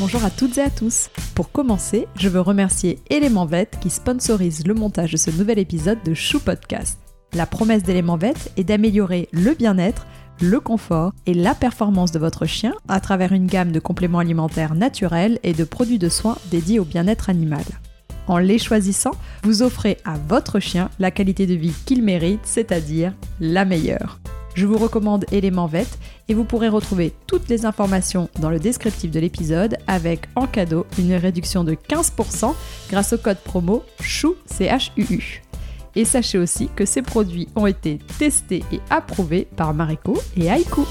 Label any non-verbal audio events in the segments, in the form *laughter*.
Bonjour à toutes et à tous. Pour commencer, je veux remercier Element Vet qui sponsorise le montage de ce nouvel épisode de Chou Podcast. La promesse d'Element Vet est d'améliorer le bien-être, le confort et la performance de votre chien à travers une gamme de compléments alimentaires naturels et de produits de soins dédiés au bien-être animal. En les choisissant, vous offrez à votre chien la qualité de vie qu'il mérite, c'est-à-dire la meilleure. Je vous recommande Element Vet et vous pourrez retrouver toutes les informations dans le descriptif de l'épisode avec en cadeau une réduction de 15% grâce au code promo CHOU. Et sachez aussi que ces produits ont été testés et approuvés par Mariko et Aiku.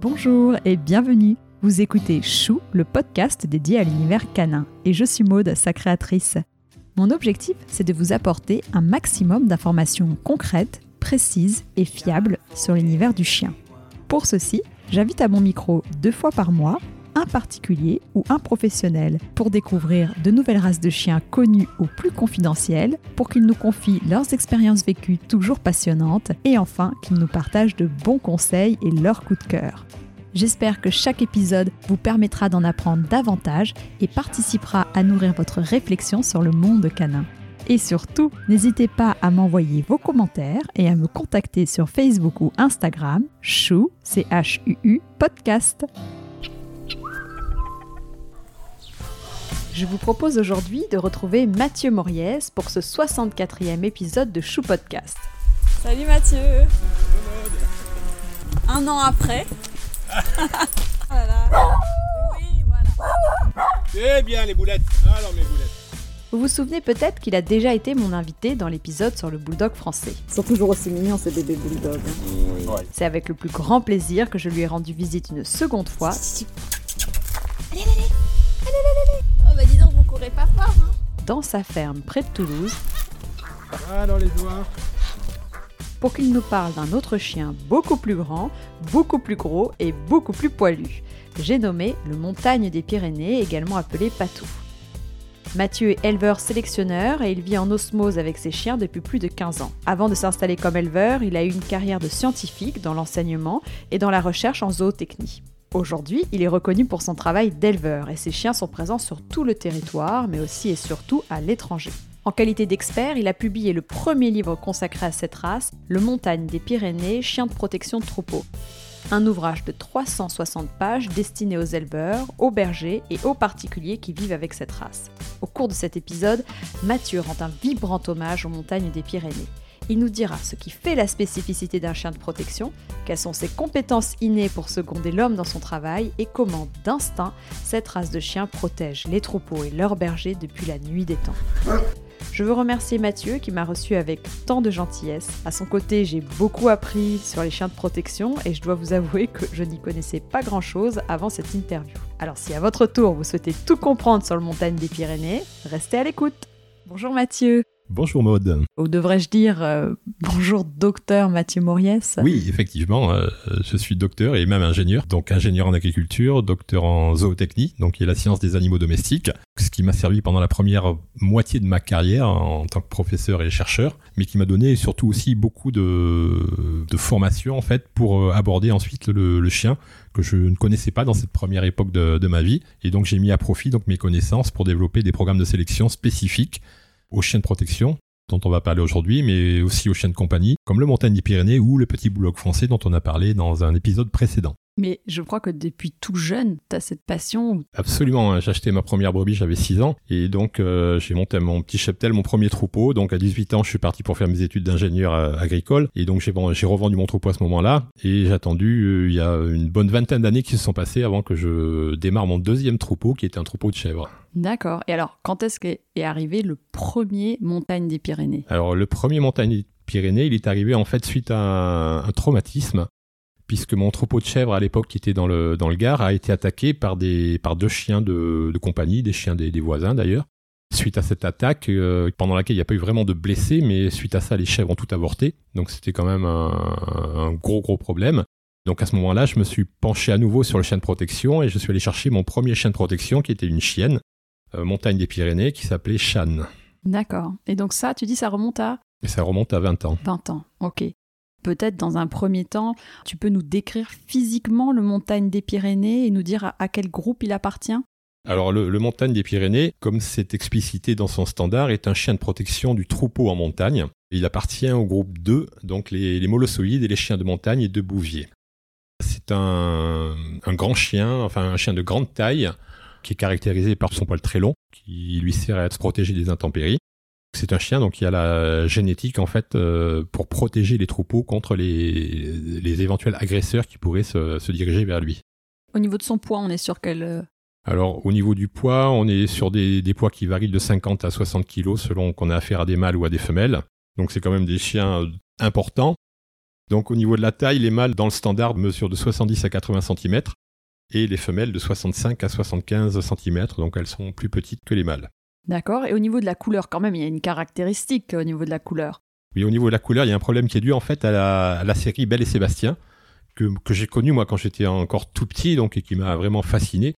Bonjour et bienvenue. Vous écoutez Chou, le podcast dédié à l'univers canin. Et je suis Maude, sa créatrice. Mon objectif, c'est de vous apporter un maximum d'informations concrètes, précises et fiables sur l'univers du chien. Pour ceci, J'invite à mon micro deux fois par mois un particulier ou un professionnel pour découvrir de nouvelles races de chiens connues ou plus confidentielles, pour qu'ils nous confient leurs expériences vécues toujours passionnantes et enfin qu'ils nous partagent de bons conseils et leurs coups de cœur. J'espère que chaque épisode vous permettra d'en apprendre davantage et participera à nourrir votre réflexion sur le monde canin. Et surtout, n'hésitez pas à m'envoyer vos commentaires et à me contacter sur Facebook ou Instagram, chou, c h u u podcast. Je vous propose aujourd'hui de retrouver Mathieu Moriès pour ce 64e épisode de Chou Podcast. Salut Mathieu Un an après. Voilà. Oui, voilà. C'est bien les boulettes. Alors mes boulettes. Vous vous souvenez peut-être qu'il a déjà été mon invité dans l'épisode sur le bulldog français. Ils sont toujours aussi mignons ces bébés bulldogs. Hein. C'est avec le plus grand plaisir que je lui ai rendu visite une seconde fois. Allez, allez, allez, allez, Oh bah dis donc, vous courez pas fort, hein Dans sa ferme près de Toulouse. Alors les doigts pour qu'il nous parle d'un autre chien beaucoup plus grand, beaucoup plus gros et beaucoup plus poilu. J'ai nommé le Montagne des Pyrénées, également appelé Patou. Mathieu est éleveur sélectionneur et il vit en osmose avec ses chiens depuis plus de 15 ans. Avant de s'installer comme éleveur, il a eu une carrière de scientifique dans l'enseignement et dans la recherche en zootechnie. Aujourd'hui, il est reconnu pour son travail d'éleveur et ses chiens sont présents sur tout le territoire, mais aussi et surtout à l'étranger. En qualité d'expert, il a publié le premier livre consacré à cette race, Le Montagne des Pyrénées, chien de protection de troupeau un ouvrage de 360 pages destiné aux éleveurs, aux bergers et aux particuliers qui vivent avec cette race. Au cours de cet épisode, Mathieu rend un vibrant hommage aux montagnes des Pyrénées. Il nous dira ce qui fait la spécificité d'un chien de protection, quelles sont ses compétences innées pour seconder l'homme dans son travail et comment, d'instinct, cette race de chiens protège les troupeaux et leurs bergers depuis la nuit des temps. Je veux remercier Mathieu qui m'a reçu avec tant de gentillesse. À son côté, j'ai beaucoup appris sur les chiens de protection et je dois vous avouer que je n'y connaissais pas grand-chose avant cette interview. Alors si à votre tour vous souhaitez tout comprendre sur le montagne des Pyrénées, restez à l'écoute. Bonjour Mathieu. Bonjour Maude. Ou devrais-je dire euh, bonjour docteur Mathieu Moriès Oui, effectivement, euh, je suis docteur et même ingénieur. Donc ingénieur en agriculture, docteur en zootechnie, donc qui est la science des animaux domestiques, ce qui m'a servi pendant la première moitié de ma carrière en tant que professeur et chercheur, mais qui m'a donné surtout aussi beaucoup de, de formation en fait pour euh, aborder ensuite le, chien que je ne connaissais pas dans cette première époque de, de ma vie. Et donc j'ai mis à profit donc mes connaissances pour développer des programmes de sélection spécifiques aux chiens de protection dont on va parler aujourd'hui, mais aussi aux chiens de compagnie, comme le Montagne des Pyrénées ou le Petit Bulldog français dont on a parlé dans un épisode précédent. Mais je crois que depuis tout jeune, tu as cette passion. Absolument. Hein. J'ai acheté ma première brebis, j'avais 6 ans. Et donc, euh, j'ai monté mon petit cheptel, mon premier troupeau. Donc, à 18 ans, je suis parti pour faire mes études d'ingénieur euh, agricole. Et donc, j'ai revendu mon troupeau à ce moment-là. Et j'ai attendu, euh, il y a une bonne vingtaine d'années qui se sont passées avant que je démarre mon deuxième troupeau, qui était un troupeau de chèvres. D'accord. Et alors, quand est-ce qu'est arrivé le premier montagne des Pyrénées? Alors, le premier montagne des Pyrénées, il est arrivé en fait suite à un traumatisme puisque mon troupeau de chèvres à l'époque qui était dans le, dans le Gard a été attaqué par, des, par deux chiens de, compagnie, des chiens des, voisins d'ailleurs. Suite à cette attaque, euh, pendant laquelle il n'y a pas eu vraiment de blessés, mais suite à ça, les chèvres ont tout avorté. Donc c'était quand même un, gros gros problème. Donc à ce moment-là, je me suis penché à nouveau sur le chien de protection et je suis allé chercher mon premier chien de protection qui était une chienne, euh, montagne des Pyrénées, qui s'appelait Shan. D'accord. Et donc ça, tu dis, ça remonte à Et ça remonte à 20 ans. 20 ans, ok. Peut-être dans un premier temps, tu peux nous décrire physiquement le montagne des Pyrénées et nous dire à, quel groupe il appartient? Alors le, montagne des Pyrénées, comme c'est explicité dans son standard, est un chien de protection du troupeau en montagne. Il appartient au groupe 2, donc les, les et les chiens de montagne et de bouvier. C'est un, un grand chien, enfin un chien de grande taille, qui est caractérisé par son poil très long, qui lui sert à se protéger des intempéries. C'est un chien donc qui a la génétique en fait euh, pour protéger les troupeaux contre les, les éventuels agresseurs qui pourraient se, se diriger vers lui. Au niveau de son poids, on est sur quel... euh, Alors au niveau du poids, on est sur des, des poids qui varient de 50 à 60 kilos selon qu'on a affaire à des mâles ou à des femelles. Donc c'est quand même des chiens euh, importants. Donc au niveau de la taille, les mâles dans le standard mesurent de 70 à 80 cm et les femelles de 65 à 75 cm, donc elles sont plus petites que les mâles. D'accord. Et au niveau de la couleur, quand même, il y a une caractéristique au niveau de la couleur. Oui, au niveau de la couleur, il y a un problème qui est dû en fait à la, série Belle et Sébastien, que, j'ai connu moi quand j'étais encore tout petit, donc et qui m'a vraiment fasciné.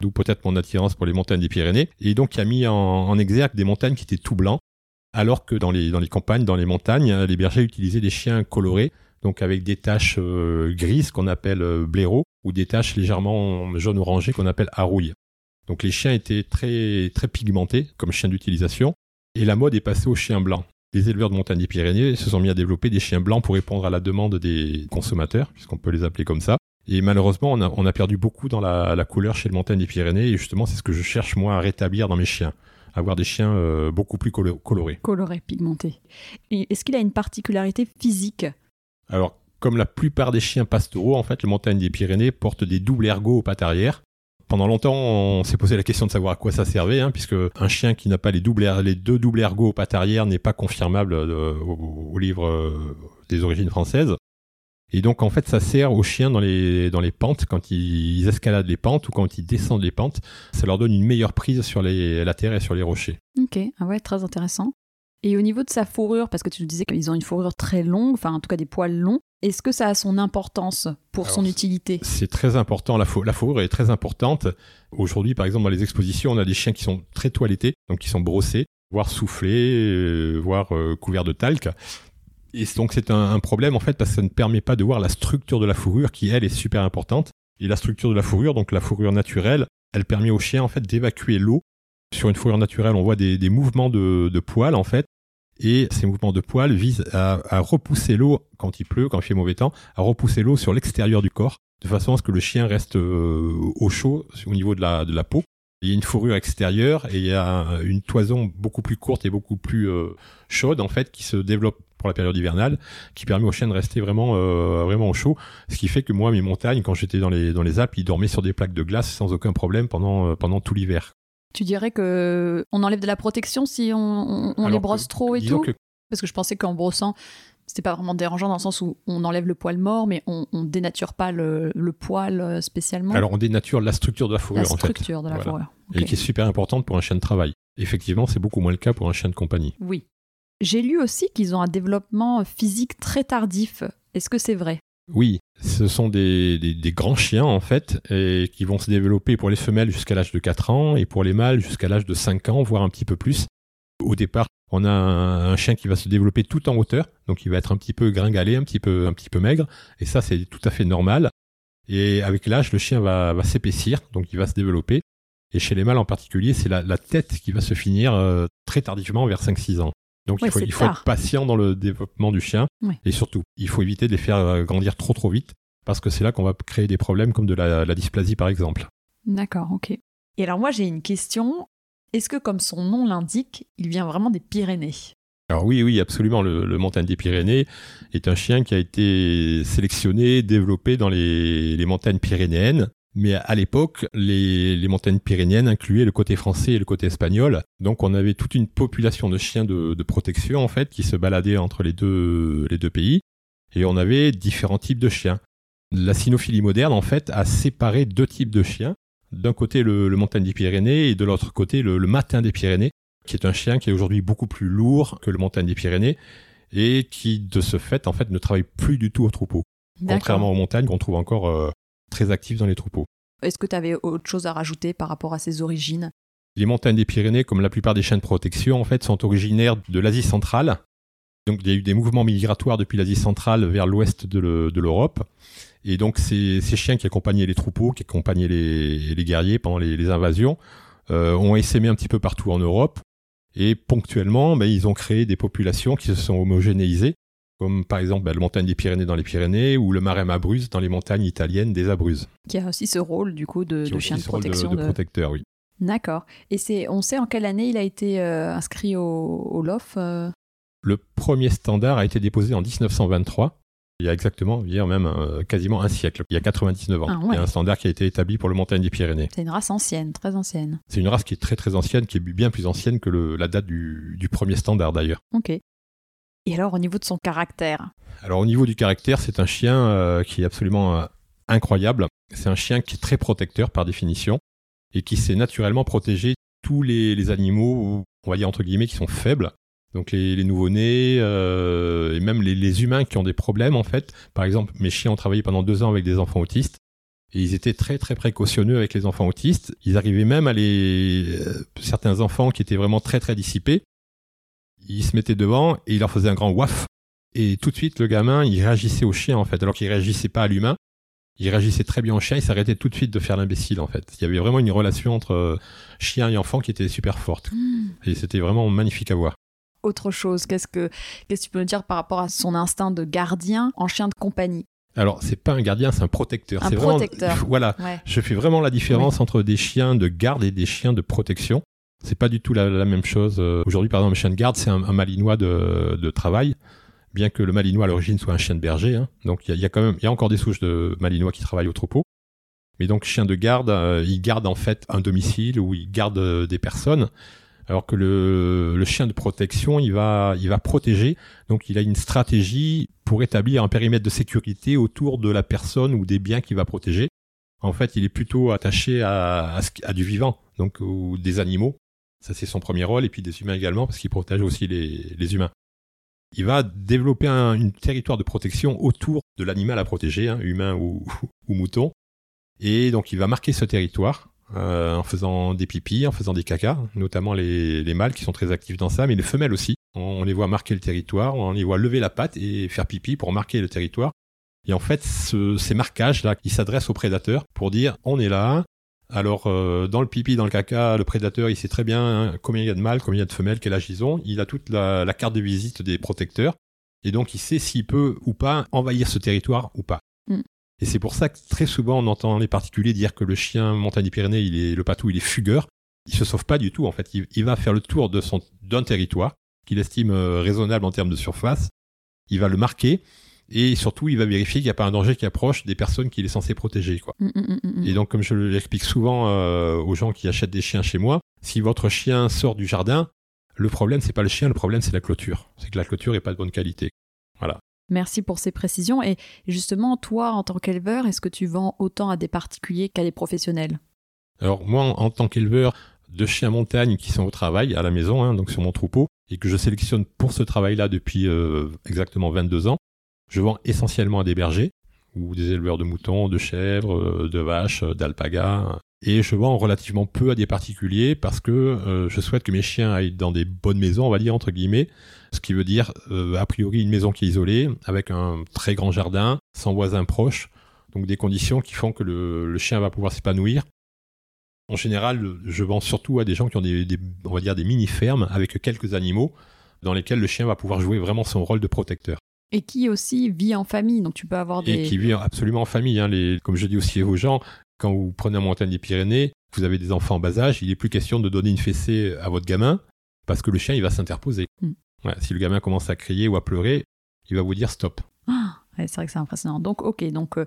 D'où peut-être mon attirance pour les montagnes des Pyrénées, et donc qui a mis en, exergue des montagnes qui étaient tout blancs, alors que dans les, campagnes, dans les montagnes, les bergers utilisaient des chiens colorés, donc avec des taches euh, grises qu'on appelle euh, blaireaux, ou des taches légèrement jaune-orangé qu'on appelle harouille. Donc les chiens étaient très, très pigmentés comme chiens d'utilisation, et la mode est passée aux chiens blancs. Les éleveurs de montagne des Pyrénées se sont mis à développer des chiens blancs pour répondre à la demande des consommateurs, puisqu'on peut les appeler comme ça. Et malheureusement, on a, on a perdu beaucoup dans la, la couleur chez le montagne des Pyrénées, et justement, c'est ce que je cherche moi à rétablir dans mes chiens. Avoir des chiens euh, beaucoup plus colo- colorés. Coloré, pigmenté. Et Est-ce qu'il a une particularité physique? Alors, comme la plupart des chiens pastoraux, en fait, le montagne des Pyrénées porte des doubles ergots aux pattes arrière. Pendant longtemps, on s'est posé la question de savoir à quoi ça servait, hein, puisque un chien qui n'a pas les, er- deux doubles ergots aux pattes arrière n'est pas confirmable euh, au, livre euh, des origines françaises. Et donc, en fait, ça sert aux chiens dans les, pentes, quand ils escaladent les pentes ou quand ils descendent les pentes. Ça leur donne une meilleure prise sur la terre et sur les rochers. Ok, ah ouais, très intéressant. Et au niveau de sa fourrure, parce que tu nous disais qu'ils ont une fourrure très longue, enfin en tout cas des poils longs, est-ce que ça a son importance pour Alors, son utilité? C'est très important, la, fou- la fourrure est très importante. Aujourd'hui, par exemple, dans les expositions, on a des chiens qui sont très toilettés, donc qui sont brossés, voire soufflés, euh, voire euh, couverts de talc. Et donc c'est un, un problème en fait parce que ça ne permet pas de voir la structure de la fourrure qui elle est super importante. Et la structure de la fourrure, donc la fourrure naturelle, elle permet au chien en fait d'évacuer l'eau. Sur une fourrure naturelle, on voit des, des mouvements de, de poils en fait. Et ces mouvements de poils visent à, repousser l'eau quand il pleut, quand il fait mauvais temps, à repousser l'eau sur l'extérieur du corps, de façon à ce que le chien reste euh, au chaud au niveau de la, de la peau. Il y a une fourrure extérieure et il y a une toison beaucoup plus courte et beaucoup plus euh, chaude en fait qui se développe pour la période hivernale, qui permet au chien de rester vraiment euh, vraiment au chaud. Ce qui fait que moi mes montagnes, quand j'étais dans les dans les Alpes, ils dormaient sur des plaques de glace sans aucun problème pendant pendant tout l'hiver. Tu dirais que on enlève de la protection si on, on- on les brosse que- trop et tout? que Parce que je pensais qu'en brossant, c'était pas vraiment dérangeant dans le sens où on enlève le poil mort, mais on, on dénature pas le, le poil euh, spécialement. alors on dénature la structure de la la fourrure en fait. structure de la Voilà. fourrure. et qui est super importante pour un chien de travail. Effectivement, c'est beaucoup moins le cas pour un chien de compagnie. Oui. J'ai lu aussi qu'ils ont un développement physique très tardif. Est-ce que c'est vrai? Oui, ce sont des, des, grands chiens en fait, et qui vont se développer pour les femelles jusqu'à l'âge de 4 ans et pour les mâles jusqu'à l'âge de 5 ans, voire un petit peu plus. Au départ, on a un, chien qui va se développer tout en hauteur, donc il va être un petit peu gringalé, un petit peu, un petit peu maigre, et ça c'est tout à fait normal. Et avec l'âge, le chien va, va s'épaissir, donc il va se développer. Et chez les mâles en particulier, c'est la, la tête qui va se finir euh, très tardivement, vers 5-6 ans. Donc Ouais, il faut, il être patient dans le développement du chien. Ouais. Et surtout, il faut éviter de les faire euh, grandir trop trop vite, parce que c'est là qu'on va créer des problèmes comme de la, la dysplasie par exemple. D'accord, ok. Et alors moi j'ai une question. Est-ce que comme son nom l'indique, il vient vraiment des Pyrénées? Alors oui, oui, absolument. Le, le montagne des Pyrénées est un chien qui a été sélectionné, développé dans les, les montagnes pyrénéennes. Mais à l'époque, les, les montagnes pyrénéennes incluaient le côté français et le côté espagnol. Donc on avait toute une population de chiens de, de protection en fait qui se baladaient entre les deux, les deux pays. Et on avait différents types de chiens. La cynophilie moderne en fait a séparé deux types de chiens. D'un côté le, le montagne des Pyrénées et de l'autre côté le, le matin des Pyrénées qui est un chien qui est aujourd'hui beaucoup plus lourd que le montagne des Pyrénées et qui, de ce fait, en fait, ne travaille plus du tout au troupeau. Contrairement aux montagnes qu'on trouve encore euh, très actifs dans les troupeaux. Est-ce que tu avais autre chose à rajouter par rapport à ses origines? Les montagnes des Pyrénées, comme la plupart des chiens de protection, en fait, sont originaires de l'Asie centrale. Donc il y a eu des mouvements migratoires depuis l'Asie centrale vers l'ouest de le- de l'Europe. Et donc ces, ces chiens qui accompagnaient les troupeaux, qui accompagnaient les, les guerriers pendant les, les invasions, euh, ont essaimé un petit peu partout en Europe. Et ponctuellement, ben, ils ont créé des populations qui se sont homogénéisées, comme par exemple ben, le montagne des Pyrénées dans les Pyrénées ou le Marem Abruzzes dans les montagnes italiennes des Abruzzes. Qui a aussi ce rôle du coup de, chien de protection. de, de- protecteur, oui. D'accord. Et c'est, on sait en quelle année il a été euh, inscrit au, au LOF euh, Le premier standard a été déposé en 1923. Il y a exactement, a même euh, quasiment un siècle, il y a 99 ans. Ah ouais. Il y a un standard qui a été établi pour le montagne des Pyrénées. C'est une race ancienne, très ancienne. C'est une race qui est très très ancienne, qui est bien plus ancienne que le- la date du, du premier standard d'ailleurs. Ok. Et alors au niveau de son caractère Alors au niveau du caractère, c'est un chien euh, qui est absolument euh, incroyable. C'est un chien qui est très protecteur par définition et qui sait naturellement protéger tous les, animaux, on va dire entre guillemets, qui sont faibles. Donc les, nouveau-nés euh, et même les, les humains qui ont des problèmes en fait. Par exemple, mes chiens ont travaillé pendant deux ans avec des enfants autistes et ils étaient très très précautionneux avec les enfants autistes. Ils arrivaient même à les certains enfants qui étaient vraiment très très dissipés. Ils se mettaient devant et ils leur faisaient un grand waf et tout de suite, le gamin, il réagissait au chien, en fait, alors qu'il réagissait pas à l'humain. Il réagissait très bien au chien, il s'arrêtait tout de suite de faire l'imbécile, en fait. Il y avait vraiment une relation entre euh, chien et enfant qui était super forte. Et c'était vraiment magnifique à voir. Autre chose, qu'est-ce que, qu'est-ce que tu peux nous dire par rapport à son instinct de gardien en chien de compagnie? Alors, c'est pas un gardien, c'est un protecteur. Un protecteur. Vraiment, *laughs* voilà. Ouais. Je fais vraiment la différence entre des chiens de garde et des chiens de protection. C'est pas du tout la, même chose. Euh, Aujourd'hui, par exemple, un chien de garde, c'est un, malinois de, travail. Bien que le malinois à l'origine soit un chien de berger, hein. donc il y a, quand même, il y a encore des souches de malinois qui travaillent au troupeau. Mais donc chien de garde, euh, il garde en fait un domicile où il garde euh, des personnes, alors que le, le chien de protection, il va, il va protéger. Donc il a une stratégie pour établir un périmètre de sécurité autour de la personne ou des biens qu'il va protéger. En fait, il est plutôt attaché à, à du vivant, donc ou des animaux. Ça, c'est son premier rôle, et puis des humains également, parce qu'il protège aussi les, les humains. Il va développer un territoire de protection autour de l'animal à protéger, hein, humain ou, *laughs* ou mouton. Et donc, il va marquer ce territoire euh, en faisant des pipis, en faisant des cacas, notamment les, les mâles qui sont très actifs dans ça, mais les femelles aussi. On les voit marquer le territoire, on les voit lever la patte et faire pipi pour marquer le territoire. Et en fait, ce- ces marquages-là, ils s'adressent aux prédateurs pour dire on est là. Alors, euh, dans le pipi, dans le caca, le prédateur, il sait très bien hein, combien il y a de mâles, combien il y a de femelles, quel âge ils ont. Il a toute la, la carte de visite des protecteurs. Et donc, il sait s'il peut ou pas envahir ce territoire ou pas. Mm. Et c'est pour ça que très souvent, on entend les particuliers dire que le chien montagne des Pyrénées, il est, le patou, il est fugueur. Il se sauve pas du tout, en fait. Il, il va faire le tour de son, d'un territoire qu'il estime euh, raisonnable en termes de surface. Il va le marquer. Et surtout, il va vérifier qu'il n'y a pas un danger qui approche des personnes qu'il est censé protéger, quoi. Mm, mm, mm. Et donc, comme je l'explique souvent euh, aux gens qui achètent des chiens chez moi, si votre chien sort du jardin, le problème, c'est pas le chien, le problème, c'est la clôture. C'est que la clôture est pas de bonne qualité. Merci pour ces précisions. Et justement, toi, en tant qu'éleveur, est-ce que tu vends autant à des particuliers qu'à des professionnels? Alors, moi, en, en tant qu'éleveur de chiens montagne qui sont au travail, à la maison, hein, donc sur mon troupeau, et que je sélectionne pour ce travail-là depuis euh, exactement 22 ans, je vends essentiellement à des bergers, ou des éleveurs de moutons, de chèvres, euh, de vaches, euh, d'alpagas. Et je vends relativement peu à des particuliers parce que euh, je souhaite que mes chiens aillent dans des bonnes maisons, on va dire entre guillemets, ce qui veut dire a priori une maison qui est isolée, avec un très grand jardin, sans voisins proches, donc des conditions qui font que le, chien va pouvoir s'épanouir. En général, je vends surtout à des gens qui ont des, des- on va dire des mini-fermes avec quelques animaux, dans lesquels le chien va pouvoir jouer vraiment son rôle de protecteur. Et qui aussi vit en famille. Donc tu peux avoir des. Et qui vit absolument en famille. Hein, les, comme je dis aussi aux gens, quand vous prenez la montagne des Pyrénées, vous avez des enfants en bas âge, il n'est plus question de donner une fessée à votre gamin, parce que le chien, il va s'interposer. Mm. Ouais, si le gamin commence à crier ou à pleurer, il va vous dire stop. Ah, ouais, c'est vrai que c'est impressionnant. Donc, ok, donc euh,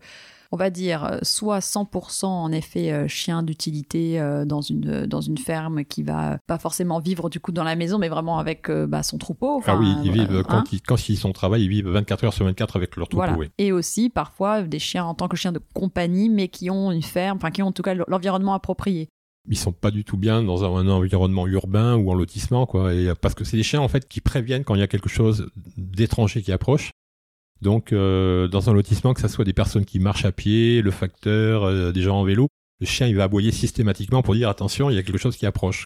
on va dire euh, soit 100% en effet euh, chien d'utilité euh, dans, une, dans une ferme qui va pas forcément vivre du coup dans la maison, mais vraiment avec bah, son troupeau. ah oui, ils vivent, hein. quand, ils, quand ils sont au travail, ils vivent 24 heures sur 24 avec leur troupeau. Voilà. oui. Et aussi parfois des chiens en tant que chiens de compagnie, mais qui ont une ferme, enfin qui ont en tout cas l'environnement approprié. ils sont pas du tout bien dans un, un environnement urbain ou en lotissement quoi et parce que c'est des chiens en fait qui préviennent quand il y a quelque chose d'étranger qui approche donc euh, dans un lotissement que ça soit des personnes qui marchent à pied le facteur euh, des gens en vélo le chien il va aboyer systématiquement pour dire attention il y a quelque chose qui approche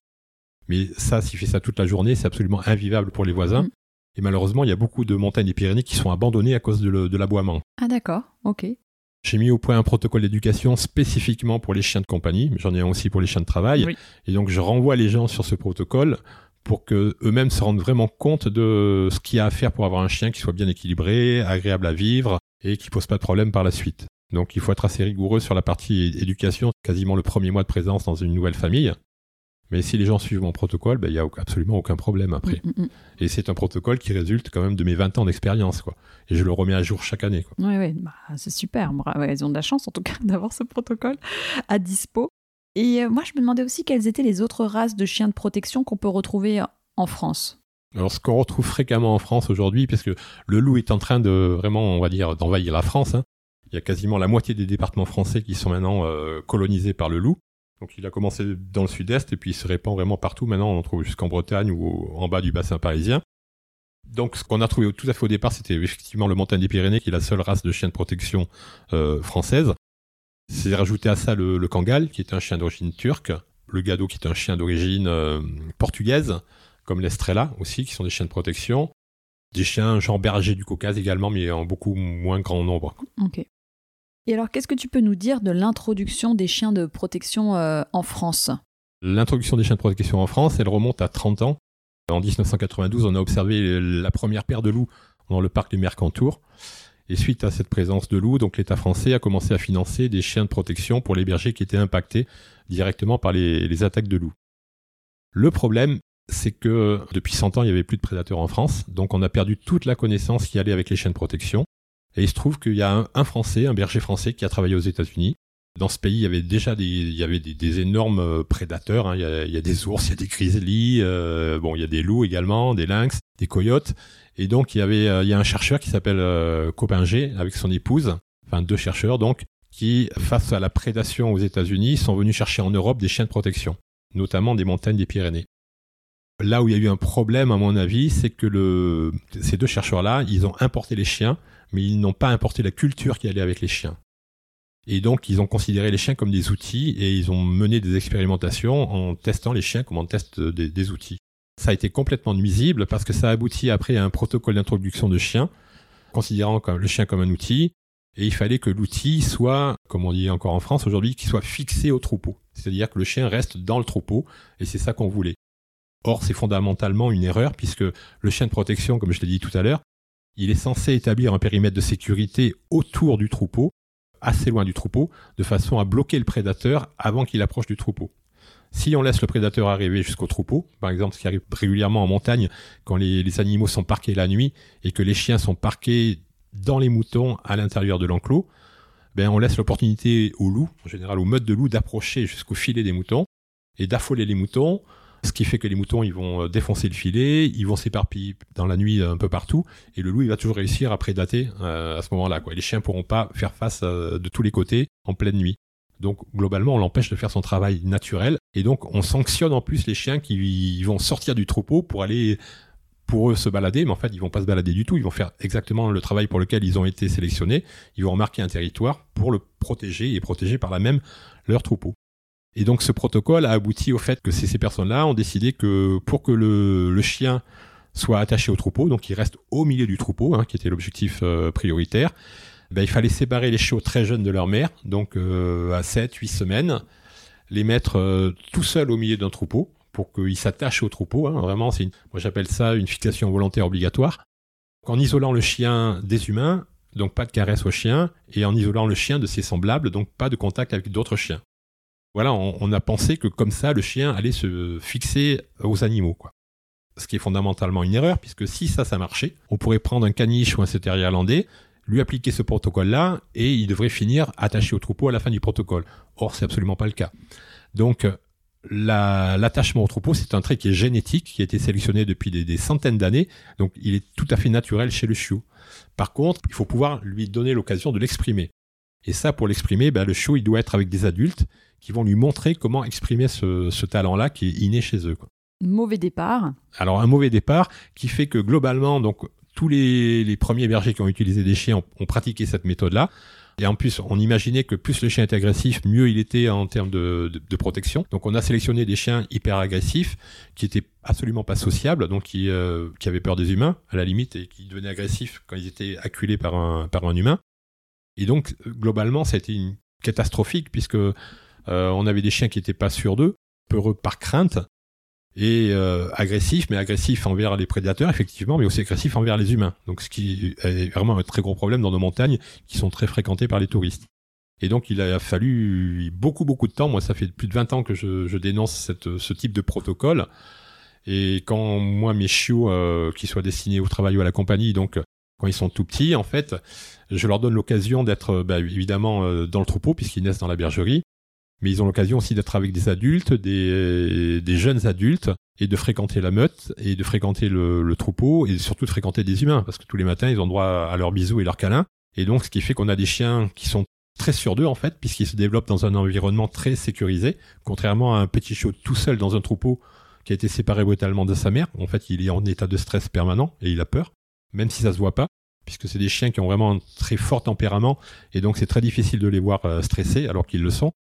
mais ça s'il fait ça toute la journée c'est absolument invivable pour les voisins Mm. Et malheureusement, il y a beaucoup de montagnes des Pyrénées qui sont abandonnées à cause de, l'aboiement. Ah d'accord, ok. J'ai mis au point un protocole d'éducation spécifiquement pour les chiens de compagnie, mais j'en ai un aussi pour les chiens de travail. Oui. Et donc je renvoie les gens sur ce protocole pour que eux-mêmes se rendent vraiment compte de ce qu'il y a à faire pour avoir un chien qui soit bien équilibré, agréable à vivre et qui pose pas de problème par la suite. Donc il faut être assez rigoureux sur la partie éducation, quasiment le premier mois de présence dans une nouvelle famille. Mais si les gens suivent mon protocole, ben, il y a absolument aucun problème après. Mm, mm, Et c'est un protocole qui résulte quand même de mes 20 ans d'expérience, quoi. Et je le remets à jour chaque année, mm. Ouais, ouais, bah, c'est super. Ouais, ils ont de la chance en tout cas *laughs* d'avoir ce protocole à dispo. Et euh, moi, je me demandais aussi quelles étaient les autres races de chiens de protection qu'on peut retrouver en France. Alors, ce qu'on retrouve fréquemment en France aujourd'hui, parce que le loup est en train de vraiment, on va dire, d'envahir la France. hein. Il y a quasiment la moitié des départements français qui sont maintenant euh, colonisés par le loup. Donc, il a commencé dans le sud-est et puis il se répand vraiment partout. Maintenant, on en trouve jusqu'en Bretagne ou en bas du bassin parisien. Donc, ce qu'on a trouvé tout à fait au départ, c'était effectivement le montagne des Pyrénées, qui est la seule race de chien de protection euh, française. C'est rajouté à ça le, le Kangal, qui est un chien d'origine turque, le Gado, qui est un chien d'origine euh, portugaise, comme l'Estrella aussi, qui sont des chiens de protection. Des chiens genre berger du Caucase également, mais en beaucoup moins grand nombre. Ok. Et alors, qu'est-ce que tu peux nous dire de l'introduction des chiens de protection euh, en France? L'introduction des chiens de protection en France, elle remonte à 30 ans. En 1992, on a observé la première paire de loups dans le parc du Mercantour. Et suite à cette présence de loups, donc l'État français a commencé à financer des chiens de protection pour les bergers qui étaient impactés directement par les, attaques de loups. Le problème, c'est que depuis 100 ans, il n'y avait plus de prédateurs en France, donc on a perdu toute la connaissance qui allait avec les chiens de protection. Et il se trouve qu'il y a un, un Français, un berger français, qui a travaillé aux États-Unis. Dans ce pays, il y avait déjà des, il y avait des, énormes euh, prédateurs. hein. Il, y a, il y a des ours, il y a des grizzlies, euh, bon, il y a des loups également, des lynx, des coyotes. Et donc, il y avait, euh, il y a un chercheur qui s'appelle euh, Copinger avec son épouse, enfin deux chercheurs donc, qui, face à la prédation aux États-Unis, sont venus chercher en Europe des chiens de protection, notamment des montagnes des Pyrénées. Là où il y a eu un problème, à mon avis, c'est que ces deux chercheurs-là, ils ont importé les chiens, mais ils n'ont pas importé la culture qui allait avec les chiens. Et donc, ils ont considéré les chiens comme des outils et ils ont mené des expérimentations en testant les chiens comme on teste des, des outils. Ça a été complètement nuisible parce que ça aboutit après à un protocole d'introduction de chiens, considérant le chien comme un outil. Et il fallait que l'outil soit, comme on dit encore en France aujourd'hui, qu'il soit fixé au troupeau. C'est-à-dire que le chien reste dans le troupeau et c'est ça qu'on voulait. Or, c'est fondamentalement une erreur puisque le chien de protection, comme je l'ai dit tout à l'heure, il est censé établir un périmètre de sécurité autour du troupeau, assez loin du troupeau, de façon à bloquer le prédateur avant qu'il approche du troupeau. Si on laisse le prédateur arriver jusqu'au troupeau, par exemple ce qui arrive régulièrement en montagne, quand les, animaux sont parqués la nuit et que les chiens sont parqués dans les moutons à l'intérieur de l'enclos, ben on laisse l'opportunité aux loups, en général aux meutes de loups, d'approcher jusqu'au filet des moutons et d'affoler les moutons, ce qui fait que les moutons ils vont euh, défoncer le filet, ils vont s'éparpiller dans la nuit euh, un peu partout, et le loup il va toujours réussir à prédater euh, à ce moment-là. Les chiens pourront pas faire face de tous les côtés en pleine nuit. Donc globalement, on l'empêche de faire son travail naturel, et donc on sanctionne en plus les chiens qui vont sortir du troupeau pour aller pour eux se balader, mais en fait ils vont pas se balader du tout, ils vont faire exactement le travail pour lequel ils ont été sélectionnés, ils vont remarquer un territoire pour le protéger et protéger par là même leur troupeau. Et donc ce protocole a abouti au fait que ces, personnes-là ont décidé que pour que le, le chien soit attaché au troupeau, donc il reste au milieu du troupeau, hein, qui était l'objectif euh, prioritaire, ben, il fallait séparer les chiots très jeunes de leur mère, donc euh, à 7-8 semaines, les mettre euh, tout seuls au milieu d'un troupeau pour qu'ils s'attachent au troupeau. Hein, vraiment, moi j'appelle ça une fixation volontaire obligatoire. En isolant le chien des humains, donc pas de caresse au chien, et en isolant le chien de ses semblables, donc pas de contact avec d'autres chiens. Voilà, on, on a pensé que comme ça, le chien allait se fixer aux animaux, quoi. Ce qui est fondamentalement une erreur, puisque si ça, ça marchait, on pourrait prendre un caniche ou un setter irlandais, lui appliquer ce protocole-là, et il devrait finir attaché au troupeau à la fin du protocole. Or, c'est absolument pas le cas. Donc, la- l'attachement au troupeau, c'est un trait qui est génétique, qui a été sélectionné depuis des, des centaines d'années, donc il est tout à fait naturel chez le chiot. Par contre, il faut pouvoir lui donner l'occasion de l'exprimer. Et ça, pour l'exprimer, ben, le chiot, il doit être avec des adultes qui vont lui montrer comment exprimer ce, ce talent-là qui est inné chez eux. quoi. Mauvais départ. Alors un mauvais départ qui fait que globalement, donc tous les, premiers bergers qui ont utilisé des chiens ont, pratiqué cette méthode-là. Et en plus, on imaginait que plus le chien était agressif, mieux il était en termes de, protection. Donc on a sélectionné des chiens hyper agressifs, qui étaient absolument pas sociables, donc qui, euh, qui avaient peur des humains, à la limite, et qui devenaient agressifs quand ils étaient acculés par un, humain. Et donc, globalement, été une catastrophique, puisque euh, on avait des chiens qui étaient pas sûrs d'eux, peureux par crainte, et euh, agressifs, mais agressifs envers les prédateurs, effectivement, mais aussi agressifs envers les humains. Donc, ce qui est vraiment un très gros problème dans nos montagnes, qui sont très fréquentées par les touristes. Et donc, il a fallu beaucoup, beaucoup de temps. Moi, ça fait plus de 20 ans que je, je dénonce cette, ce type de protocole. Et quand moi, mes chiots, euh, qui soient destinés au travail ou à la compagnie, donc quand ils sont tout petits, en fait, je leur donne l'occasion d'être, bah, évidemment, euh, dans le troupeau, puisqu'ils naissent dans la bergerie mais ils ont l'occasion aussi d'être avec des adultes, des, des, jeunes adultes, et de fréquenter la meute, et de fréquenter le, le, troupeau, et surtout de fréquenter des humains, parce que tous les matins, ils ont droit à leurs bisous et leurs câlins. Et donc, ce qui fait qu'on a des chiens qui sont très sûrs d'eux, en fait, puisqu'ils se développent dans un environnement très sécurisé, contrairement à un petit chiot tout seul dans un troupeau qui a été séparé brutalement de sa mère. En fait, il est en état de stress permanent, et il a peur, même si ça se voit pas puisque c'est des chiens qui ont vraiment un très fort tempérament, et donc c'est très difficile de les voir euh, stressés alors qu'ils le sont.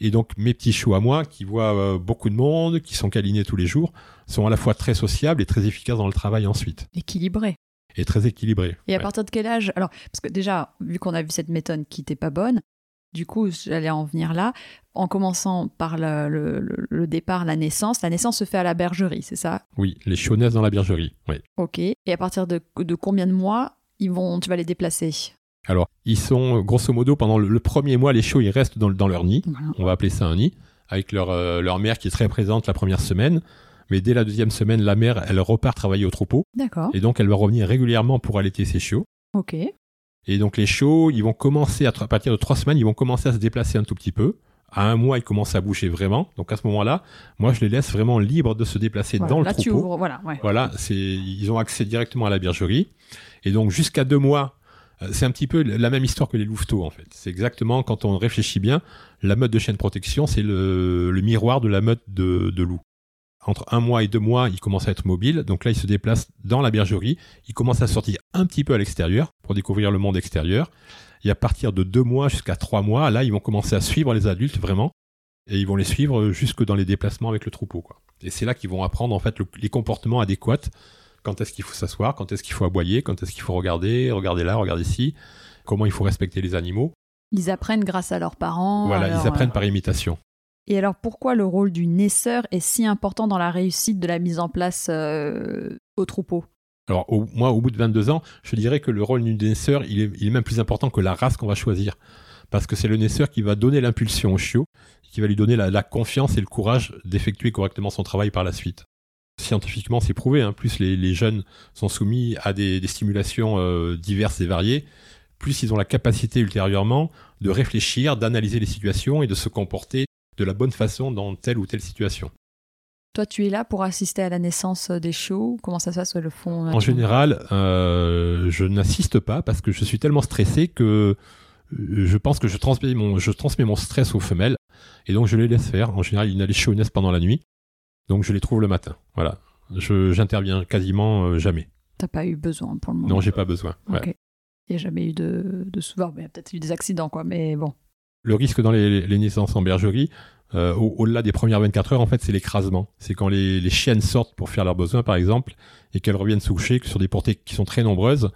Et donc mes petits choux à moi, qui voient euh, beaucoup de monde, qui sont câlinés tous les jours, sont à la fois très sociables et très efficaces dans le travail ensuite. Équilibré. Et très équilibré. Et à partir de quel âge? Alors, parce que déjà, vu qu'on a vu cette méthode qui n'était pas bonne, du coup, j'allais en venir là, en commençant par le, le, le, départ, la naissance. La naissance se fait à la bergerie, c'est ça? Oui, les chiots naissent dans la bergerie, oui. Ok. Et à partir de, de combien de mois ils vont, tu vas les déplacer? Alors, ils sont, grosso modo, pendant le, premier mois, les chiots, ils restent dans, dans leur nid. Voilà. On va appeler ça un nid, avec leur, euh, leur mère qui est très présente la première semaine. Mais dès la deuxième semaine, la mère, elle repart travailler au troupeau. D'accord. Et donc, elle va revenir régulièrement pour allaiter ses chiots. Ok. Et donc, les chiots, ils vont commencer, à, à partir de trois semaines, ils vont commencer à se déplacer un tout petit peu. À un mois, ils commencent à bouger vraiment. Donc, à ce moment-là, moi, je les laisse vraiment libres de se déplacer voilà, dans le là, troupeau. Tu ouvres, voilà, ouais. Voilà, c'est, ils ont accès directement à la bergerie. Et donc, jusqu'à deux mois, c'est un petit peu la même histoire que les louveteaux en fait. C'est exactement quand on réfléchit bien, la meute de chien de protection, c'est le, miroir de la meute de, de loups. Entre un mois et deux mois, ils commencent à être mobiles. Donc là, ils se déplacent dans la bergerie. Ils commencent à sortir un petit peu à l'extérieur pour découvrir le monde extérieur. Et à partir de deux mois jusqu'à trois mois, là, ils vont commencer à suivre les adultes vraiment. Et ils vont les suivre jusque dans les déplacements avec le troupeau. Et c'est là qu'ils vont apprendre en fait le, les comportements adéquats quand est-ce qu'il faut s'asseoir, quand est-ce qu'il faut aboyer, quand est-ce qu'il faut regarder, regarder là, regarder ici, comment il faut respecter les animaux? Ils apprennent grâce à leurs parents. Voilà, ils apprennent par imitation. Et alors pourquoi le rôle du naisseur est si important dans la réussite de la mise en place euh, au troupeau? Alors, au, moi, au bout de 22 ans, je dirais que le rôle du naisseur, il est, il est même plus important que la race qu'on va choisir. Parce que c'est le naisseur qui va donner l'impulsion au chiot, qui va lui donner la, la confiance et le courage d'effectuer correctement son travail par la suite scientifiquement c'est prouvé, hein, plus les, les, jeunes sont soumis à des, des stimulations euh, diverses et variées, plus ils ont la capacité ultérieurement de réfléchir, d'analyser les situations et de se comporter de la bonne façon dans telle ou telle situation. Toi, tu es là pour assister à la naissance des chiots Comment ça se passe le fond En général, euh, je n'assiste pas parce que je suis tellement stressé que je pense que je transmets mon, je transmets mon stress aux femelles et donc je les laisse faire. En général, il y a les chiots naissent pendant la nuit. Donc je les trouve le matin. Voilà. Je j'interviens quasiment euh, jamais. T'as pas eu besoin pour le moment. Non, j'ai pas besoin. Ouais. Il n'y a jamais eu de, de souvent, il y a peut-être eu des accidents, quoi, mais bon. Le risque dans les, les naissances en bergerie, euh, au-delà des premières 24 heures, en fait, c'est l'écrasement. C'est quand les, les, chiennes sortent pour faire leurs besoins, par exemple, et qu'elles reviennent se coucher sur des portées qui sont très nombreuses.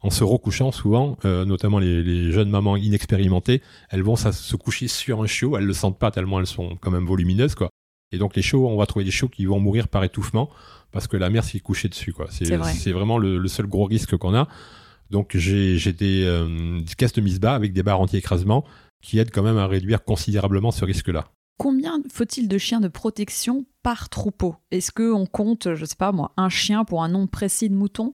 En se recouchant souvent, euh, notamment les, les, jeunes mamans inexpérimentées, elles vont ça, se coucher sur un chiot. Elles le sentent pas tellement elles sont quand même volumineuses, quoi. Et donc les chiots, on va trouver des chiots qui vont mourir par étouffement parce que la mère s'est couchée dessus. quoi. C'est vraiment le, le, seul gros risque qu'on a. Donc j'ai des, euh, des caisses de mise bas avec des barres anti-écrasement qui aident quand même à réduire considérablement ce risque-là. Combien faut-il de chiens de protection par troupeau? Est-ce qu'on compte, je sais pas moi, un chien pour un nombre précis de moutons?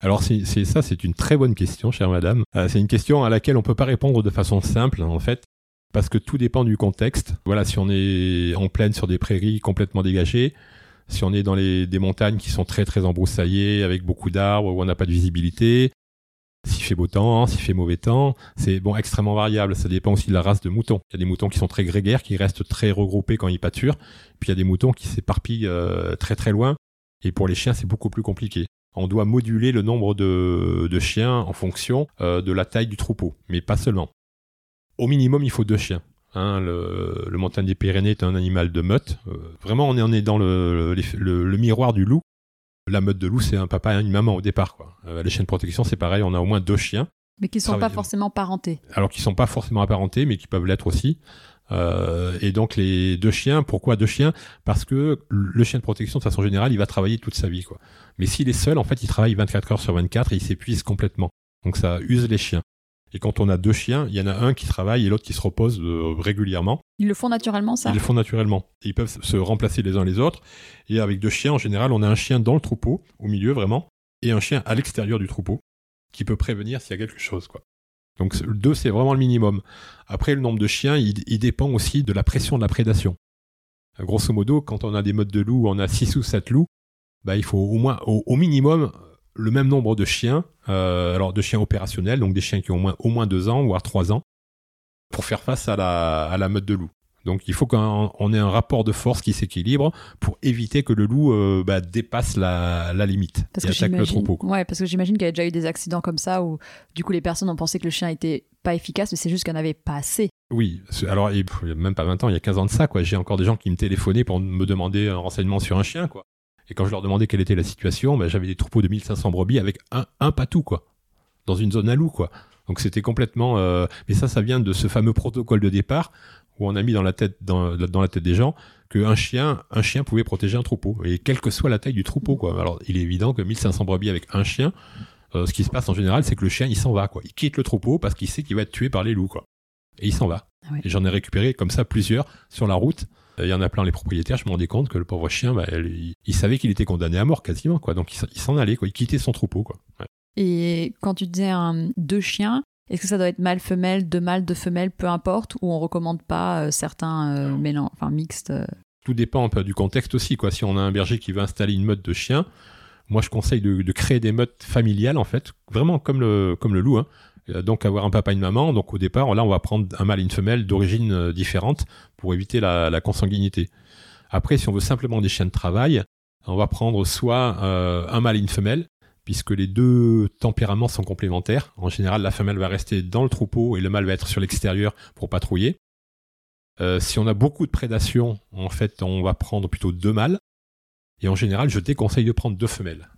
Alors c'est ça, c'est une très bonne question, chère madame. Euh, c'est une question à laquelle on peut pas répondre de façon simple, en fait parce que tout dépend du contexte. Voilà, si on est en plaine sur des prairies complètement dégagées, si on est dans des montagnes qui sont très très embroussaillées avec beaucoup d'arbres où on n'a pas de visibilité, s'il fait beau temps, s'il fait mauvais temps, c'est bon extrêmement variable. Ça dépend aussi de la race de moutons. Il y a des moutons qui sont très grégaires, qui restent très regroupés quand ils pâturent, puis il y a des moutons qui s'éparpillent euh, très très loin. Et pour les chiens, c'est beaucoup plus compliqué. on doit moduler le nombre de, de chiens en fonction euh, de la taille du troupeau, mais pas seulement. Au minimum, il faut deux chiens. Hein, le, le montagne des Pyrénées est un animal de meute. Euh, vraiment, on est, on est dans le, le, le, miroir du loup. La meute de loup, c'est un papa et une maman au départ. Quoi. Euh, les chiens de protection, c'est pareil, on a au moins deux chiens. Mais qui ne sont pas forcément parentés. Alors qui ne sont pas forcément apparentés, mais qui peuvent l'être aussi. Euh, et donc les deux chiens, pourquoi deux chiens? Parce que le chien de protection, de façon générale, il va travailler toute sa vie. Quoi. Mais s'il est seul, en fait, il travaille 24 heures sur 24 et il s'épuise complètement. Donc ça use les chiens. Et quand on a deux chiens, il y en a un qui travaille et l'autre qui se repose euh, régulièrement. Ils le font naturellement, ça Ils le font naturellement. ils peuvent se remplacer les uns les autres. Et avec deux chiens, en général, on a un chien dans le troupeau, au milieu vraiment, et un chien à l'extérieur du troupeau, qui peut prévenir s'il y a quelque chose. Quoi. Donc deux, c'est vraiment le minimum. Après, le nombre de chiens, il, dépend aussi de la pression de la prédation. Grosso modo, quand on a des modes de loup, on a 6 ou 7 loups, bah, il faut au moins, au, minimum, le même nombre de chiens, euh, alors de chiens opérationnels, donc des chiens qui ont au moins, au moins 2 ans, voire 3 ans, pour faire face à la, à la meute de loup. Donc il faut qu'on ait un rapport de force qui s'équilibre pour éviter que le loup euh, bah, dépasse la, limite parce et attaque le troupeau. Ouais, parce que j'imagine qu'il y a déjà eu des accidents comme ça où du coup les personnes ont pensé que le chien était pas efficace, mais c'est juste qu'il n'y en avait pas assez. Oui, alors il y a même pas 20 ans, il y a 15 ans de ça, quoi. J'ai encore des gens qui me téléphonaient pour me demander un renseignement sur un chien, quoi. Et quand je leur demandais quelle était la situation, bah, j'avais des troupeaux de 1500 brebis avec un, un patou, quoi. Dans une zone à loup, quoi. Donc c'était complètement. Euh, mais ça, ça vient de ce fameux protocole de départ où on a mis dans la tête, dans, dans la tête des gens qu'un chien, un chien pouvait protéger un troupeau, et quelle que soit la taille du troupeau, quoi. Alors, il est évident que 1500 brebis avec un chien, euh, ce qui se passe en général, c'est que le chien, il s'en va, quoi. Il quitte le troupeau parce qu'il sait qu'il va être tué par les loups, quoi. Et il s'en va. Ah et j'en ai récupéré comme ça plusieurs sur la route. Il y en a plein les propriétaires. Je me rendais compte que le pauvre chien, bah, il, savait qu'il était condamné à mort quasiment, quoi. Donc il s'en allait, quoi. Il quittait son troupeau, quoi. Et quand tu disais deux chiens, est-ce que ça doit être mâle femelle, deux mâles, deux femelles, peu importe, ou on recommande pas euh, certains euh, mélanges, enfin mixtes euh? Tout dépend un peu du contexte aussi, quoi. Si on a un berger qui veut installer une meute de chiens, moi je conseille de, créer des meutes familiales en fait, vraiment comme le comme le loup. Hein. Donc avoir un papa et une maman. Donc au départ, là on va prendre un mâle et une femelle d'origine différente pour éviter la, consanguinité. Après, si on veut simplement des chiens de travail, on va prendre soit un mâle et une femelle puisque les deux tempéraments sont complémentaires. En général, la femelle va rester dans le troupeau et le mâle va être sur l'extérieur pour patrouiller. Euh, si on a beaucoup de prédation, en fait, on va prendre plutôt deux mâles. Et en général, je déconseille de prendre deux femelles.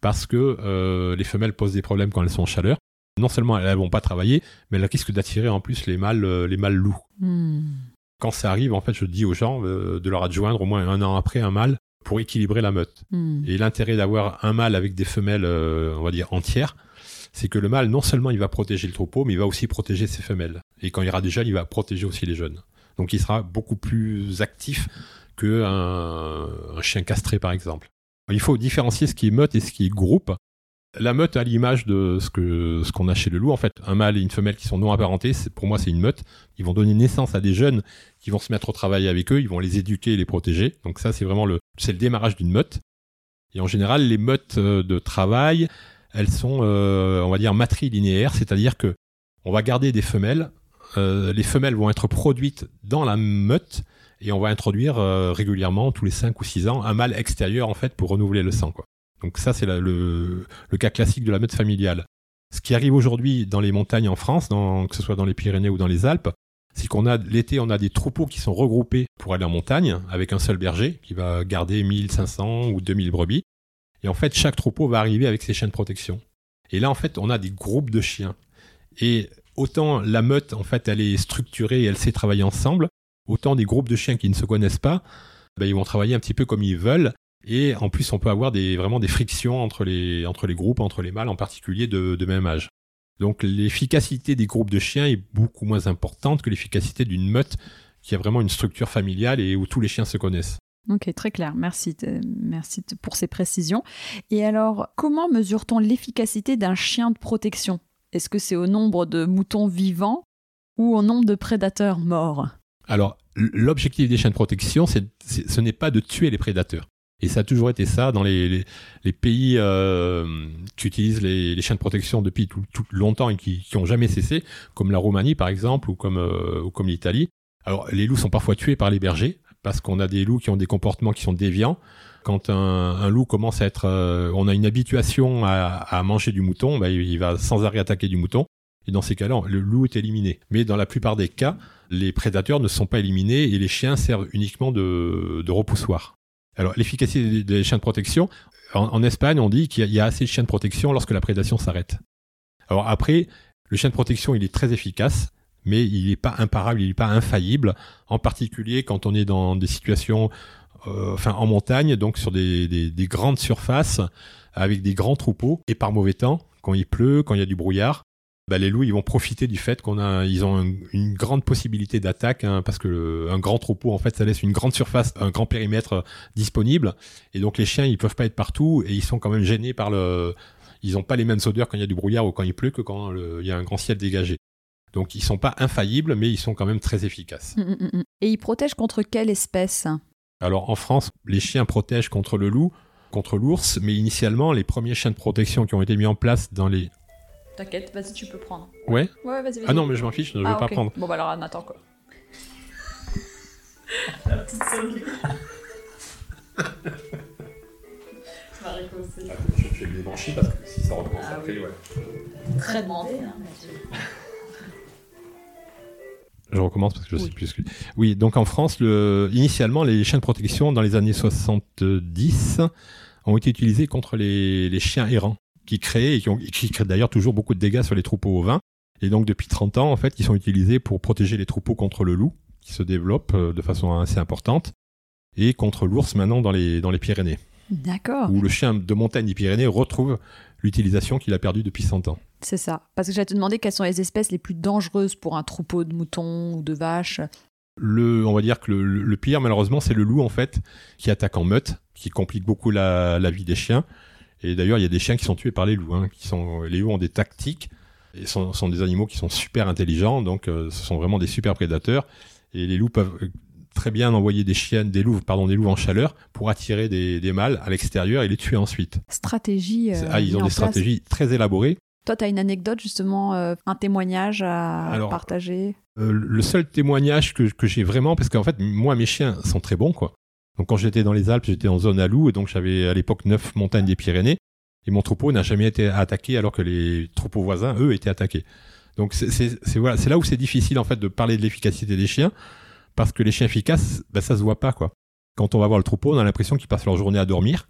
Parce que euh, les femelles posent des problèmes quand elles sont en chaleur. Non seulement elles ne vont pas travailler, mais elles risquent d'attirer en plus les mâles, euh, les mâles loups. Hmm. Quand ça arrive, en fait, je dis aux gens de leur adjoindre au moins un an après un mâle pour équilibrer la meute. Hmm. Et l'intérêt d'avoir un mâle avec des femelles, euh, on va dire, entières, c'est que le mâle, non seulement il va protéger le troupeau, mais il va aussi protéger ses femelles. Et quand il y aura des jeunes, il va protéger aussi les jeunes. Donc il sera beaucoup plus actif qu'un un chien castré, par exemple. Il faut différencier ce qui est meute et ce qui est groupe. La meute à l'image de ce qu'on a chez le loup en fait, un mâle et une femelle qui sont non apparentés, pour moi c'est une meute. Ils vont donner naissance à des jeunes qui vont se mettre au travail avec eux, ils vont les éduquer et les protéger. Donc ça c'est vraiment le démarrage d'une meute. Et en général, les meutes euh, de travail, elles sont euh, on va dire matrilinéaires, c'est-à-dire que on va garder des femelles, euh, les femelles vont être produites dans la meute et on va introduire régulièrement tous les 5 ou 6 ans un mâle extérieur en fait pour renouveler le sang. Donc ça, c'est le, cas classique de la meute familiale. Ce qui arrive aujourd'hui dans les montagnes en France, que ce soit dans les Pyrénées ou dans les Alpes, c'est qu'on a l'été, on a des troupeaux qui sont regroupés pour aller en montagne avec un seul berger qui va garder 1500 ou 2000 brebis. Et en fait, chaque troupeau va arriver avec ses chiens de protection. Et là, en fait, on a des groupes de chiens. Et autant la meute, en fait, elle est structurée et elle sait travailler ensemble, autant des groupes de chiens qui ne se connaissent pas, ben, ils vont travailler un petit peu comme ils veulent et en plus, on peut avoir des, vraiment des frictions entre les, entre les groupes, entre les mâles en particulier de, de même âge. Donc l'efficacité des groupes de chiens est beaucoup moins importante que l'efficacité d'une meute qui a vraiment une structure familiale et où tous les chiens se connaissent. Ok, très clair. Merci, merci pour ces précisions. Et alors, comment mesure-t-on l'efficacité d'un chien de protection? Est-ce que c'est au nombre de moutons vivants ou au nombre de prédateurs morts? Alors, l'objectif des chiens de protection, ce n'est pas de tuer les prédateurs. Et ça a toujours été ça dans les, les, pays euh, qui utilisent les, les, chiens de protection depuis tout, tout longtemps et qui, qui ont jamais cessé, comme la Roumanie par exemple ou comme euh, comme l'Italie. Alors les loups sont parfois tués par les bergers parce qu'on a des loups qui ont des comportements qui sont déviants. Quand un, un loup commence à être, euh, on a une habituation à, à manger du mouton, bah, il, il va sans arrêt attaquer du mouton. Et dans ces cas-là, le loup est éliminé. Mais dans la plupart des cas, les prédateurs ne sont pas éliminés et les chiens servent uniquement de, de repoussoir. Alors, l'efficacité des, chiens de protection, en, Espagne, on dit qu'il y, a- assez de chiens de protection lorsque la prédation s'arrête. Alors après, le chien de protection, il est très efficace, mais il n'est pas imparable, il n'est pas infaillible, en particulier quand on est dans des situations, euh, enfin en montagne, donc sur des grandes surfaces, avec des grands troupeaux, et par mauvais temps, quand il pleut, quand il y a du brouillard, bah, les loups ils vont profiter du fait qu'on a ils ont un- une grande possibilité d'attaque hein, parce que le- un grand troupeau en fait ça laisse une grande surface un grand périmètre euh, disponible. Et donc les chiens ils peuvent pas être partout et ils sont quand même gênés par le ils ont pas les mêmes odeurs quand il y a du brouillard ou quand il pleut que quand le- il y a un grand ciel dégagé. Donc ils sont pas infaillibles mais ils sont quand même très efficaces. Mm, mm, mm. Et il protège contre quelle espèce? Alors en France les chiens protègent contre le loup contre l'ours mais initialement les premiers chiens de protection qui ont été mis en place dans les T'inquiète, vas-y, tu peux prendre. ouais Ouais, vas-y, vas-y. ah non mais je m'en fiche je ne Ah, veux pas prendre Bon, bah alors, attends, quoi. *laughs* Je *laughs* fais les branchies parce que si ça recommence Ah après, oui. ouais. Très demandé, hein, *laughs* Je recommence parce que je Oui. sais plus ce que... Oui, donc en France, le... initialement, les chiens de protection dans les années 70 ont été utilisés contre les, les chiens errants qui créaient et qui, ont... qui créent d'ailleurs toujours beaucoup de dégâts sur les troupeaux ovins. Et donc depuis 30 ans, en fait, ils sont utilisés pour protéger les troupeaux contre le loup qui se développe euh, de façon assez importante et contre l'ours maintenant dans les, dans les Pyrénées, D'accord, où le chien de montagne des Pyrénées retrouve l'utilisation qu'il a perdue depuis 100 ans. c'est ça. Parce que j'allais te demander quelles sont les espèces les plus dangereuses pour un troupeau de moutons ou de vaches. le, on va dire que le, le- le pire, malheureusement, c'est le loup, en fait, qui attaque en meute, qui complique beaucoup la, la vie des chiens. Et d'ailleurs, il y a des chiens qui sont tués par les loups. Hein, qui sont, les loups ont des tactiques, et sont, sont des animaux qui sont super intelligents, donc euh, ce sont vraiment des super prédateurs. Et les loups peuvent euh, très bien envoyer des chiens, des loups, pardon, des loups en chaleur pour attirer des, des mâles à l'extérieur et les tuer ensuite. Stratégie. euh, ah, ils ont des place. stratégies très élaborées. Toi, tu as une anecdote, justement, euh, un témoignage à Alors, partager? Euh, le seul témoignage que, que j'ai vraiment, parce qu'en fait, moi, mes chiens sont très bons, quoi. Donc, quand j'étais dans les Alpes, j'étais en zone à loup, et donc j'avais à l'époque neuf montagnes des Pyrénées, et mon troupeau n'a jamais été attaqué, alors que les troupeaux voisins, eux, étaient attaqués. Donc, c'est là où c'est difficile, en fait, de parler de l'efficacité des chiens, parce que les chiens efficaces, ben, ça se voit pas, quoi. Quand on va voir le troupeau, on a l'impression qu'ils passent leur journée à dormir,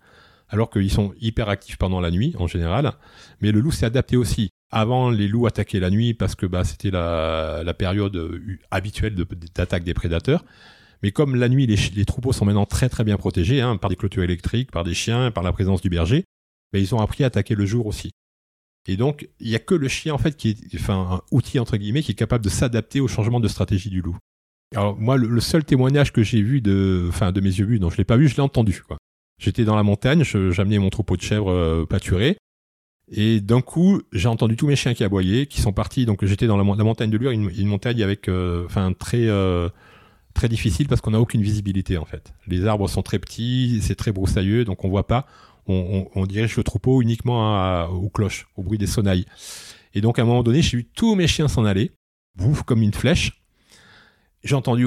alors qu'ils sont hyper actifs pendant la nuit, en général. Mais le loup s'est adapté aussi. Avant, les loups attaquaient la nuit parce que bah, c'était la, période euh, habituelle d'attaque des prédateurs. Mais comme la nuit, les, troupeaux sont maintenant très très bien protégés hein, par des clôtures électriques, par des chiens, par la présence du berger, bah, ils ont appris à attaquer le jour aussi. Et donc, il y a que le chien en fait qui est, un outil entre guillemets qui est capable de s'adapter au changement de stratégie du loup. Alors moi, le, seul témoignage que j'ai vu de, mes yeux vus, non, je l'ai pas vu, je l'ai entendu. J'étais dans la montagne, j'amenais mon troupeau de chèvres euh, pâturés, et d'un coup, j'ai entendu tous mes chiens qui aboyaient, qui sont partis. Donc j'étais dans la, mon- la montagne de Lure, une, montagne avec, euh, enfin, très très difficile parce qu'on n'a aucune visibilité en fait. Les arbres sont très petits, c'est très broussailleux, donc on voit pas. On, dirige le troupeau uniquement aux cloches, au bruit des sonnailles. Et donc à un moment donné, j'ai vu tous mes chiens s'en aller, bouffe comme une flèche. J'ai entendu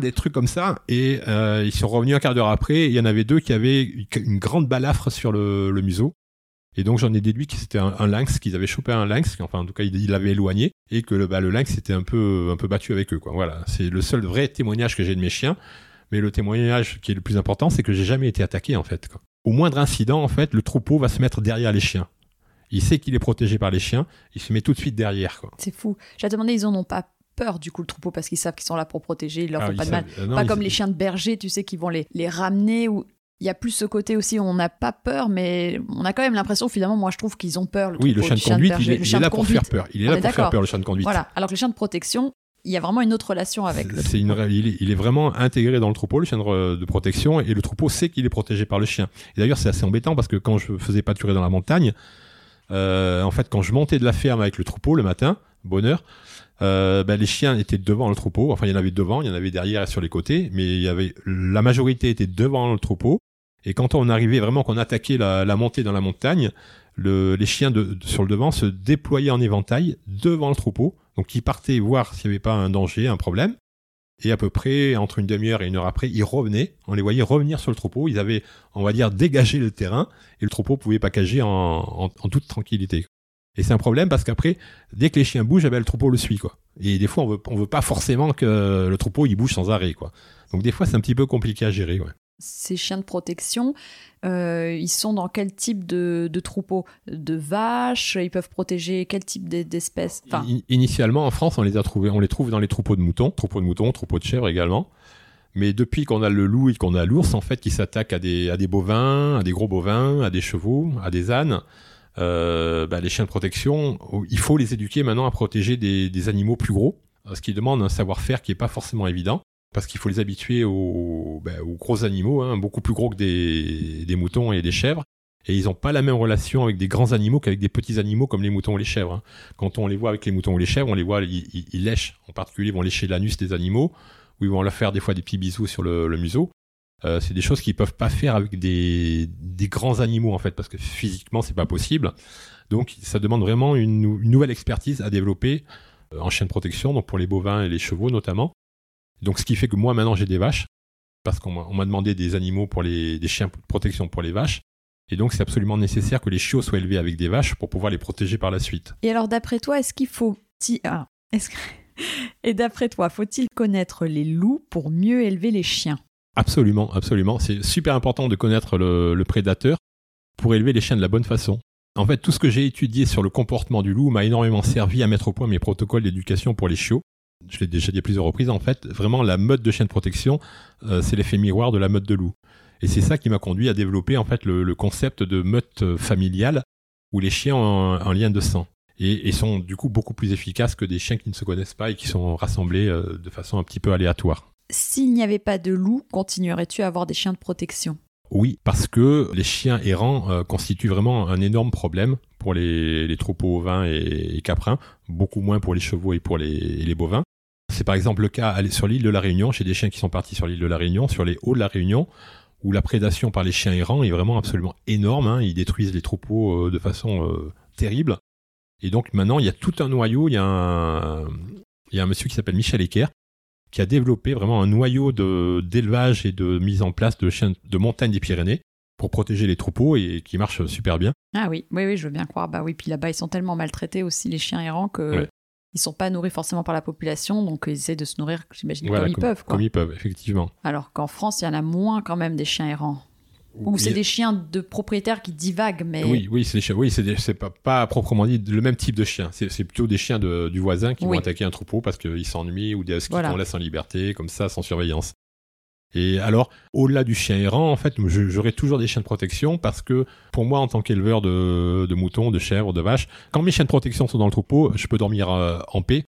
des trucs comme ça et euh, ils sont revenus un quart d'heure après. Il y en avait deux qui avaient une grande balafre sur le museau. Et donc j'en ai déduit que c'était un, un lynx, qu'ils avaient chopé un lynx, enfin en tout cas ils il l'avaient éloigné, et que le, bah, le lynx était un peu, un peu battu avec eux. Quoi. Voilà, c'est le seul vrai témoignage que j'ai de mes chiens. Mais le témoignage qui est le plus important, c'est que j'ai jamais été attaqué en fait. Quoi. Au moindre incident, en fait, le troupeau va se mettre derrière les chiens. Il sait qu'il est protégé par les chiens, il se met tout de suite derrière. C'est fou. J'ai demandé, ils en ont pas peur du coup le troupeau parce qu'ils savent qu'ils sont là pour protéger, ils leur Ah, font pas de mal. euh, non, pas comme les chiens de berger, tu sais, qui vont les, les ramener ou il y a plus ce côté aussi où on n'a pas peur, mais on a quand même l'impression finalement, moi je trouve qu'ils ont peur. Le Oui, le chien de du conduite, il est, là pour faire peur. Il est là pour faire peur, le chien de conduite. Voilà. Alors que le chien de protection, il y a vraiment une autre relation avec le C'est une, il, est, il est vraiment intégré dans le troupeau, le chien de, de protection, et le troupeau sait qu'il est protégé par le chien. Et d'ailleurs, c'est assez embêtant parce que quand je faisais pâturer dans la montagne, euh, en fait, quand je montais de la ferme avec le troupeau le matin, bonheur, euh, ben, les chiens étaient devant le troupeau. Enfin, il y en avait devant, il y en avait derrière et sur les côtés, mais il y avait la majorité était devant le troupeau. Et quand on arrivait vraiment qu'on attaquait la, la montée dans la montagne, le, les chiens de, sur le devant se déployaient en éventail devant le troupeau. Donc ils partaient voir s'il n'y avait pas un danger, un problème. Et à peu près entre une demi-heure et une heure après, ils revenaient. On les voyait revenir sur le troupeau. Ils avaient, on va dire, dégagé le terrain et le troupeau pouvait packager en, en, en toute tranquillité. Et c'est un problème parce qu'après, dès que les chiens bougent, eh ben, le troupeau le suit, quoi. Et des fois, on veut, on veut pas forcément que le troupeau il bouge sans arrêt, quoi. Donc des fois, c'est un petit peu compliqué à gérer, ouais. Ces chiens de protection, euh, ils sont dans quel type de, de troupeau De vaches Ils peuvent protéger quel type d'espèces enfin... Initialement, en France, on les a trouvés, on les trouve dans les troupeaux de moutons, troupeaux de moutons, troupeaux de chèvres également. Mais depuis qu'on a le loup et qu'on a l'ours, en fait, qui s'attaquent à des, à des bovins, à des gros bovins, à des chevaux, à des ânes, euh, bah, les chiens de protection, il faut les éduquer maintenant à protéger des, des animaux plus gros, ce qui demande un savoir-faire qui n'est pas forcément évident parce qu'il faut les habituer aux, ben, aux gros animaux, hein, beaucoup plus gros que des, des, moutons et des chèvres. Et ils n'ont pas la même relation avec des grands animaux qu'avec des petits animaux comme les moutons ou les chèvres. Hein. Quand on les voit avec les moutons ou les chèvres, on les voit, ils, ils, lèchent. En particulier, ils vont lécher l'anus des animaux, ou ils vont leur faire des fois des petits bisous sur le, le museau. Euh, c'est des choses qu'ils peuvent pas faire avec des, des grands animaux en fait, parce que physiquement c'est pas possible. Donc ça demande vraiment une, une nouvelle expertise à développer euh, en chien de protection, donc pour les bovins et les chevaux notamment. Donc ce qui fait que moi maintenant j'ai des vaches, parce qu'on m'a demandé des animaux pour les des chiens de protection pour les vaches. Et donc c'est absolument nécessaire que les chiots soient élevés avec des vaches pour pouvoir les protéger par la suite. Et alors d'après toi, est-ce qu'il faut... Ah, est que... *laughs* Et d'après toi, faut-il connaître les loups pour mieux élever les chiens? Absolument, absolument. C'est super important de connaître le, le, prédateur pour élever les chiens de la bonne façon. En fait, tout ce que j'ai étudié sur le comportement du loup m'a énormément servi à mettre au point mes protocoles d'éducation pour les chiots je l'ai déjà dit à plusieurs reprises, en fait, vraiment la mode de chien de protection, euh, c'est l'effet miroir de la mode de loup. Et c'est ça qui m'a conduit à développer en fait le, le concept de meute familiale où les chiens ont un, lien de sang et, et, sont du coup beaucoup plus efficaces que des chiens qui ne se connaissent pas et qui sont rassemblés euh, de façon un petit peu aléatoire. S'il n'y avait pas de loup, continuerais-tu à avoir des chiens de protection? Oui, parce que les chiens errants euh, constituent vraiment un énorme problème pour les, les troupeaux ovins et, et, caprins, beaucoup moins pour les chevaux et pour les, les bovins. C'est par exemple le cas sur l'île de la Réunion, chez des chiens qui sont partis sur l'île de la Réunion, sur les hauts de la Réunion, où la prédation par les chiens errants est vraiment absolument énorme. Hein. Ils détruisent les troupeaux euh, de façon euh, terrible. Et donc maintenant, il y a tout un noyau. Il y a un, il y a un monsieur qui s'appelle Michel Ecker, qui a développé vraiment un noyau d'élevage et de mise en place de chiens de montagne des Pyrénées pour protéger les troupeaux et qui marche super bien. Ah oui, oui, oui, je veux bien croire. Bah oui, puis là-bas, ils sont tellement maltraités aussi, les chiens errants, que ouais ils sont pas nourris forcément par la population, donc ils essaient de se nourrir, j'imagine, voilà, comme, ils peuvent. Quoi. Comme ils peuvent, effectivement. Alors qu'en France, il y en a moins quand même des chiens errants. Ou c'est des chiens de propriétaires qui divaguent, mais... Oui, oui, c'est oui, c'est pas, pas proprement dit le même type de chien. C'est plutôt des chiens de, du voisin qui oui. vont attaquer un troupeau parce qu'ils s'ennuient ou des huskies voilà. qu'on laisse en liberté, comme ça, sans surveillance. Et alors, au-delà du chien errant, en fait, j'aurai toujours des chiens de protection parce que pour moi, en tant qu'éleveur de, moutons, de chèvres, de vaches, quand mes chiens de protection sont dans le troupeau, je peux dormir euh, en paix.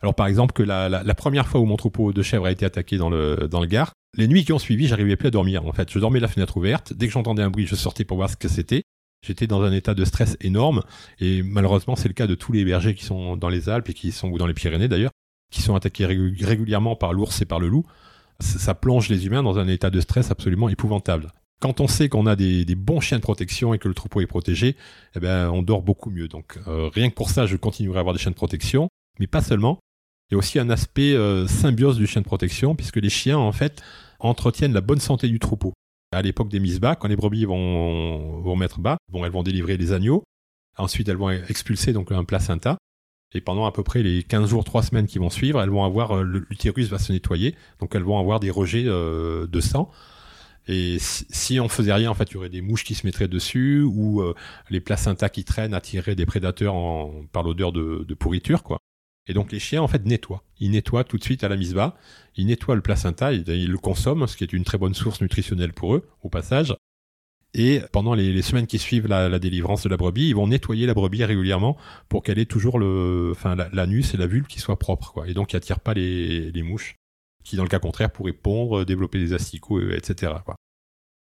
Alors par exemple que la, première fois où mon troupeau de chèvres a été attaqué dans le, dans le Gard, les nuits qui ont suivi, j'arrivais plus à dormir. En fait, je dormais la fenêtre ouverte. Dès que j'entendais un bruit, je sortais pour voir ce que c'était. J'étais dans un état de stress énorme et malheureusement c'est le cas de tous les bergers qui sont dans les Alpes et qui sont ou dans les Pyrénées d'ailleurs, qui sont attaqués régulièrement par l'ours et par le loup ça plonge les humains dans un état de stress absolument épouvantable. Quand on sait qu'on a des, bons chiens de protection et que le troupeau est protégé, eh ben, on dort beaucoup mieux. Donc, euh, rien que pour ça, je continuerai à avoir des chiens de protection, mais pas seulement. Il y a aussi un aspect euh, symbiose du chien de protection, puisque les chiens, en fait, entretiennent la bonne santé du troupeau. À l'époque des mises bas, quand les brebis vont, vont mettre bas, bon, elles vont délivrer les agneaux. Ensuite, elles vont expulser donc un placenta. Et pendant à peu près les 15 jours, 3 semaines qui vont suivre, elles vont avoir, euh, l'utérus va se nettoyer, donc elles vont avoir des rejets euh, de sang. Et si, si, on faisait rien, en fait, il y aurait des mouches qui se mettraient dessus, ou euh, les placentas qui traînent attireraient des prédateurs par l'odeur de, de, pourriture, quoi. Et donc les chiens, en fait, nettoient. Ils nettoient tout de suite à la mise bas. Ils nettoient le placenta, ils, ils le consomment, ce qui est une très bonne source nutritionnelle pour eux, au passage. Et pendant les, les semaines qui suivent la, la, délivrance de la brebis, ils vont nettoyer la brebis régulièrement pour qu'elle ait toujours le, enfin, l'anus et la vulve qui soient propres, quoi. Et donc, qui attirent pas les, les mouches, qui dans le cas contraire pourraient pondre, développer des asticots, etc. Quoi.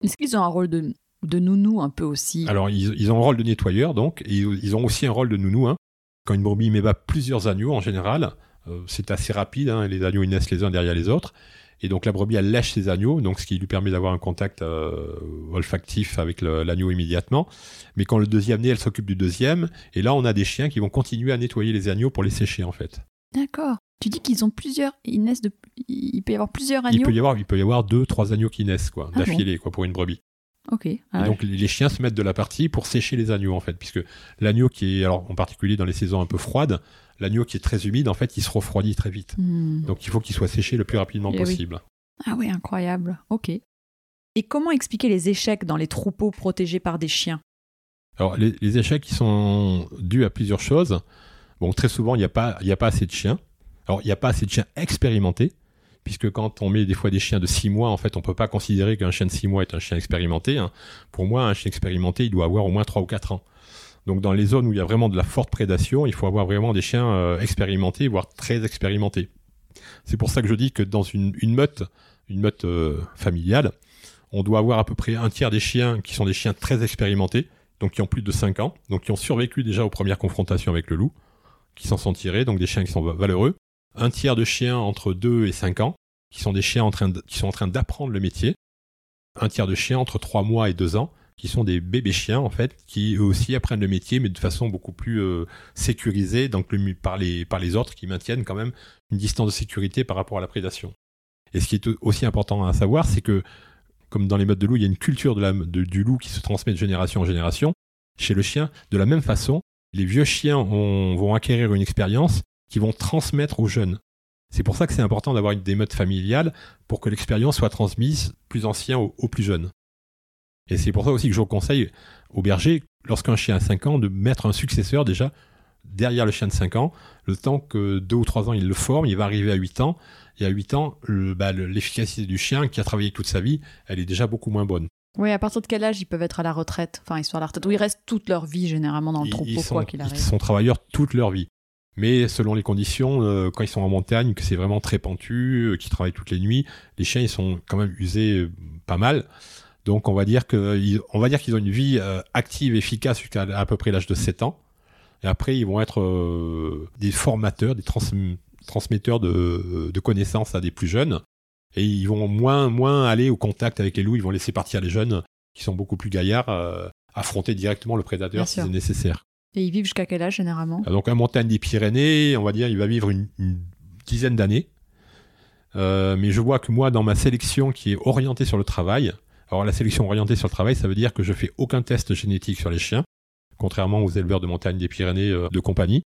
Est-ce qu'ils ont un rôle de, de nounou un peu aussi? Alors, ils, ils, ont un rôle de nettoyeur, donc, et ils ont aussi un rôle de nounou. Hein. Quand une brebis met plusieurs agneaux, en général, euh, c'est assez rapide, hein, les agneaux ils naissent les uns derrière les autres. Et donc la brebis, elle lèche ses agneaux, donc ce qui lui permet d'avoir un contact euh, olfactif avec l'agneau immédiatement. Mais quand le deuxième naît, elle s'occupe du deuxième. Et là, on a des chiens qui vont continuer à nettoyer les agneaux pour les sécher, en fait. D'accord. Tu dis qu'ils ont plusieurs. Ils naissent de. Il peut y avoir plusieurs agneaux. Il peut y avoir, il peut y avoir deux, trois agneaux qui naissent, quoi, Ah d'affilée, quoi, pour une brebis. Ok. Et Ah ouais. donc les les chiens se mettent de la partie pour sécher les agneaux en fait, puisque l'agneau qui est, alors en particulier dans les saisons un peu froides, l'agneau qui est très humide en fait, il se refroidit très vite. Hmm. Donc il faut qu'il soit séché le plus rapidement Eh oui. possible. Ah oui, incroyable. Ok. Et comment expliquer les échecs dans les troupeaux protégés par des chiens? Alors les, les échecs qui sont dus à plusieurs choses. Bon, très souvent il n'y a pas, il y a pas assez de chiens. Alors il n'y a pas assez de chiens expérimentés, puisque quand on met des fois des chiens de 6 mois, en fait, on peut pas considérer qu'un chien de 6 mois est un chien expérimenté. hein. Pour moi, un chien expérimenté, il doit avoir au moins 3 ou 4 ans. Donc dans les zones où il y a vraiment de la forte prédation, il faut avoir vraiment des chiens euh, expérimentés, voire très expérimentés. C'est pour ça que je dis que dans une, meute, une meute euh, familiale, on doit avoir à peu près un tiers des chiens qui sont des chiens très expérimentés, donc qui ont plus de 5 ans, donc qui ont survécu déjà aux premières confrontations avec le loup, qui s'en sont tirés, donc des chiens qui sont va- valeureux. Un tiers de chiens entre 2 et 5 ans, qui sont des chiens en train qui sont en train d'apprendre le métier. Un tiers de chiens entre 3 mois et 2 ans, qui sont des bébés chiens en fait, qui eux aussi apprennent le métier, mais de façon beaucoup plus euh, sécurisée, donc par, les, par les autres qui maintiennent quand même une distance de sécurité par rapport à la prédation. Et ce qui est aussi important à savoir, c'est que comme dans les modes de loup, il y a une culture de de- du loup qui se transmet de génération en génération. Chez le chien, de la même façon, les vieux chiens ont- vont acquérir une expérience qui vont transmettre aux jeunes. C'est pour ça que c'est important d'avoir des modes familiales pour que l'expérience soit transmise plus ancien aux plus jeunes. Et c'est pour ça aussi que je conseille au berger, lorsqu'un chien a 5 ans, de mettre un successeur déjà derrière le chien de 5 ans, le temps que 2 ou 3 ans il le forme, il va arriver à 8 ans, et à 8 ans, le- bah, le- l'efficacité du chien qui a travaillé toute sa vie, elle est déjà beaucoup moins bonne. Oui, à partir de quel âge ils peuvent être à la retraite Enfin, ils sont à la retraite. Ou ils restent toute leur vie, généralement, dans le Ils- troupeau, ils sont, quoi qu'il ils arrive? sont travailleurs toute leur vie. Mais selon les conditions, euh, quand ils sont en montagne, que c'est vraiment très pentu, euh, qu'ils travaillent toutes les nuits, les chiens ils sont quand même usés euh, pas mal. Donc on va dire que ils- on va dire qu'ils ont une vie euh, active, efficace jusqu'à à peu près l'âge de 7 ans. Et après ils vont être euh, des formateurs, des trans- transmetteurs de, de connaissances à des plus jeunes. Et ils vont moins moins aller au contact avec les loups. Ils vont laisser partir les jeunes qui sont beaucoup plus gaillards euh, affronter directement le Bien prédateur si c'est nécessaire. Et ils vivent jusqu'à quel âge, généralement? Ah, Donc un montagne des Pyrénées, on va dire, il va vivre une, une dizaine d'années. Euh, mais je vois que moi, dans ma sélection qui est orientée sur le travail, alors la sélection orientée sur le travail, ça veut dire que je fais aucun test génétique sur les chiens, contrairement aux éleveurs de montagne des Pyrénées euh, de compagnie.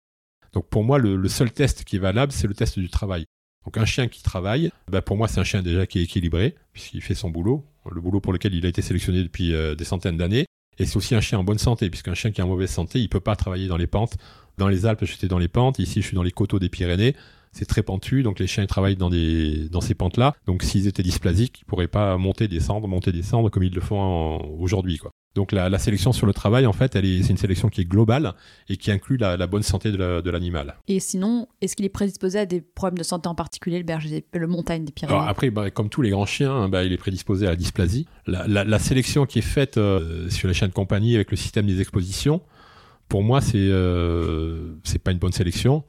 Donc pour moi, le, seul test qui est valable, c'est le test du travail. Donc un chien qui travaille, bah, pour moi, c'est un chien déjà qui est équilibré, puisqu'il fait son boulot, le boulot pour lequel il a été sélectionné depuis euh, des centaines d'années. Et c'est aussi un chien en bonne santé, puisqu'un chien qui est en mauvaise santé, il peut pas travailler dans les pentes. Dans les Alpes, j'étais dans les pentes. Ici, je suis dans les coteaux des Pyrénées. C'est très pentu, donc les chiens ils travaillent dans, des, dans ces pentes-là. Donc s'ils étaient dysplasiques, ils pourraient pas monter, descendre, monter, descendre comme ils le font aujourd'hui. Quoi. Donc la, la sélection sur le travail, en fait, elle est, c'est une sélection qui est globale et qui inclut la, la bonne santé de la- de l'animal. Et sinon, est-ce qu'il est prédisposé à des problèmes de santé en particulier, le berger, le montagne des Pyrénées? Alors après, bah, comme tous les grands chiens, bah, il est prédisposé à la dysplasie. La, la- la sélection qui est faite euh, sur les chiens de compagnie avec le système des expositions, pour moi, c'est euh, c'est pas une bonne sélection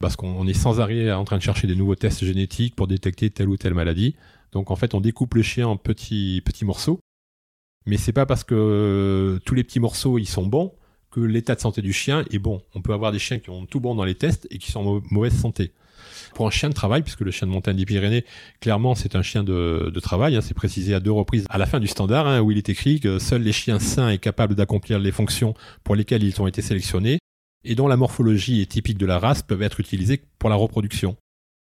parce qu'on on est sans arrêt en train de chercher des nouveaux tests génétiques pour détecter telle ou telle maladie. Donc en fait, on découpe le chien en petits petits morceaux, mais c'est pas parce que tous les petits morceaux ils sont bons que l'état de santé du chien est bon. On peut avoir des chiens qui ont tout bon dans les tests et qui sont en mau- mauvaise santé. Pour un chien de travail, puisque le chien de montagne des Pyrénées, clairement, c'est un chien de, de travail. hein, c'est précisé à deux reprises à la fin du standard, hein, où il est écrit que seuls les chiens sains et capables d'accomplir les fonctions pour lesquelles ils ont été sélectionnés et dont la morphologie est typique de la race peuvent être utilisés pour la reproduction.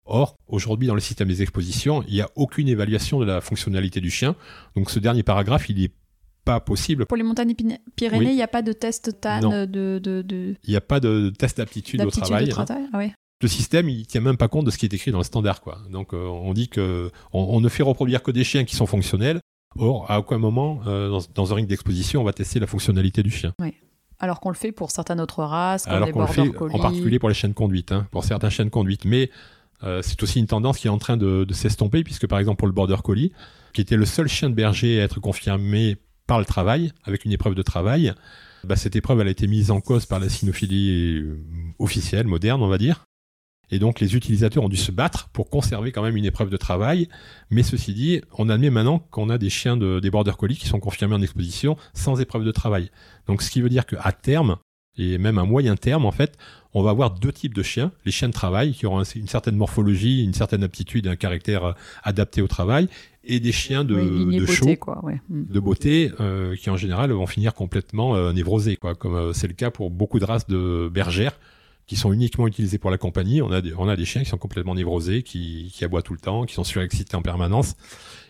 Or, aujourd'hui, dans le système des expositions, il n'y a aucune évaluation de la fonctionnalité du chien. Donc, ce dernier paragraphe, il n'est pas possible. Pour les montagnes Pyrénées, il Oui. n'y a pas de test TAN Non. de, Il n'y a pas de test d'aptitude au travail. de hein. ah ouais. le système, il tient même pas compte de ce qui est écrit dans le standard, quoi. Donc, euh, on dit que on, on ne fait reproduire que des chiens qui sont fonctionnels. Or, à aucun moment, euh, dans, dans un ring d'exposition, on va tester la fonctionnalité du chien. Alors qu'on le fait pour certaines autres races, comme Alors les le border fait en particulier pour les chiens de conduite, hein, pour certains chiens de conduite. Mais euh, c'est aussi une tendance qui est en train de, de s'estomper, puisque par exemple pour le border collie, qui était le seul chien de berger à être confirmé par le travail, avec une épreuve de travail, bah, cette épreuve elle a été mise en cause par la cynophilie euh, officielle, moderne, on va dire. Et donc les utilisateurs ont dû se battre pour conserver quand même une épreuve de travail. Mais ceci dit, on admet maintenant qu'on a des chiens de, des border collies qui sont confirmés en exposition sans épreuve de travail. Donc ce qui veut dire qu'à terme, et même à moyen terme, en fait, on va avoir deux types de chiens. Les chiens de travail qui auront une certaine morphologie, une certaine aptitude, un caractère euh, adapté au travail, et des chiens de, de beauté, show, quoi, ouais. Mm. de beauté, euh, qui en général vont finir complètement euh, névrosés, quoi, comme euh, c'est le cas pour beaucoup de races de bergères qui sont uniquement utilisées pour la compagnie. On a des, on a des chiens qui sont complètement névrosés, qui, qui aboient tout le temps, qui sont surexcités en permanence.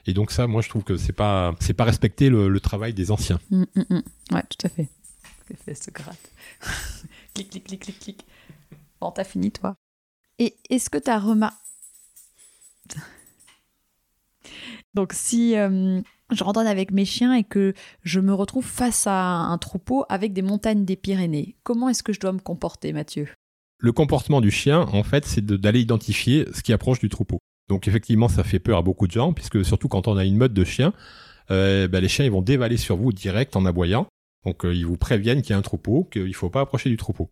Et donc ça, moi, je trouve que c'est pas, c'est pas respecter le, le travail des anciens. Mm, mm, mm. Ouais, tout à fait. Les fesses se grattent. *laughs* clic, clic, clic, clic, clic. Bon, t'as fini, toi. Et est-ce que t'as remarqué... Donc, si euh, je randonne avec mes chiens et que je me retrouve face à un troupeau avec des montagnes des Pyrénées, comment est-ce que je dois me comporter, Mathieu? Le comportement du chien, en fait, c'est d'aller identifier ce qui approche du troupeau. Donc effectivement, ça fait peur à beaucoup de gens, puisque surtout quand on a une meute de chiens, euh, ben, les chiens vont dévaler sur vous direct en aboyant. Donc euh, ils vous préviennent qu'il y a un troupeau, qu'il ne faut pas approcher du troupeau.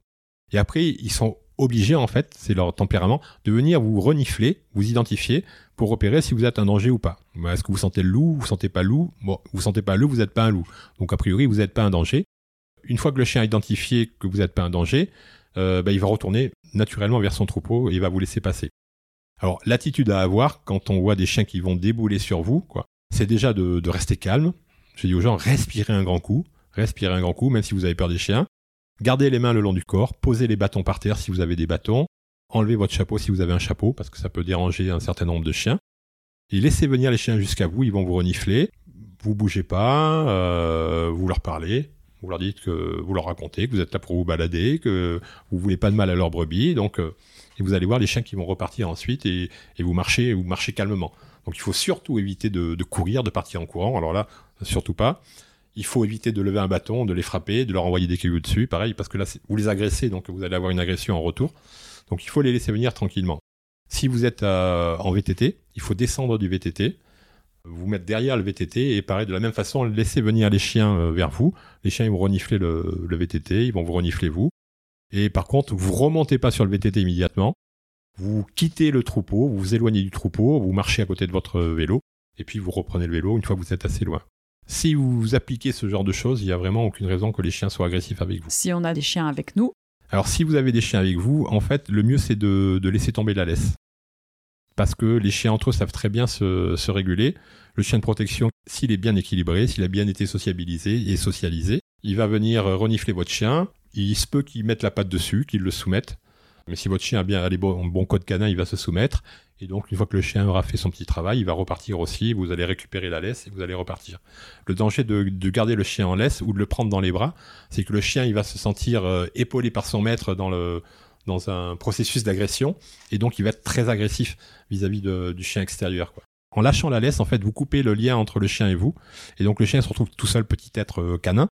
Et après, ils sont obligés, en fait, c'est leur tempérament, de venir vous renifler, vous identifier, pour repérer si vous êtes un danger ou pas. Ben, Est-ce que vous sentez le loup, vous sentez pas le loup? Bon, vous sentez pas le loup, vous n'êtes pas un loup. Donc a priori, vous n'êtes pas un danger. Une fois que le chien a identifié que vous n'êtes pas un danger, euh, ben, il va retourner naturellement vers son troupeau et il va vous laisser passer. Alors l'attitude à avoir quand on voit des chiens qui vont débouler sur vous, c'est déjà de, de rester calme. Je dis aux gens, respirez un grand coup, respirez un grand coup, même si vous avez peur des chiens. Gardez les mains le long du corps, posez les bâtons par terre si vous avez des bâtons, enlevez votre chapeau si vous avez un chapeau, parce que ça peut déranger un certain nombre de chiens. Et laissez venir les chiens jusqu'à vous, ils vont vous renifler. Vous bougez pas, euh, vous leur parlez, vous leur dites que vous leur racontez que vous êtes là pour vous balader, que vous voulez pas de mal à leur brebis, donc euh, et vous allez voir les chiens qui vont repartir ensuite et, et vous marchez, vous marchez calmement. Donc il faut surtout éviter de, courir, de partir en courant. Alors là, surtout pas. Il faut éviter de lever un bâton, de les frapper, de leur envoyer des cailloux dessus, pareil, parce que là, vous les agressez, donc vous allez avoir une agression en retour. Donc il faut les laisser venir tranquillement. Si vous êtes euh, en VTT, il faut descendre du VTT, vous mettre derrière le VTT et pareil de la même façon laisser venir les chiens euh, vers vous. Les chiens ils vont renifler le, le VTT, ils vont vous renifler vous. Et par contre, vous remontez pas sur le VTT immédiatement. Vous quittez le troupeau, vous vous éloignez du troupeau, vous marchez à côté de votre vélo et puis vous reprenez le vélo une fois que vous êtes assez loin. Si vous appliquez ce genre de choses, il y a vraiment aucune raison que les chiens soient agressifs avec vous. Si on a des chiens avec nous, Alors si vous avez des chiens avec vous, en fait, le mieux c'est de, de laisser tomber la laisse. Parce que les chiens entre eux savent très bien se, réguler. Le chien de protection, s'il est bien équilibré, s'il a bien été sociabilisé et socialisé, il va venir renifler votre chien. Il se peut qu'il mette la patte dessus, qu'il le soumette. Mais si votre chien a bien les bons, bon code canin, il va se soumettre. Et donc, une fois que le chien aura fait son petit travail, il va repartir aussi. Vous allez récupérer la laisse et vous allez repartir. Le danger de, de garder le chien en laisse ou de le prendre dans les bras, c'est que le chien, il va se sentir euh, épaulé par son maître dans le dans un processus d'agression et donc il va être très agressif vis-à-vis du chien extérieur. En lâchant la laisse, en fait, vous coupez le lien entre le chien et vous, et donc le chien se retrouve tout seul petit être euh, canin.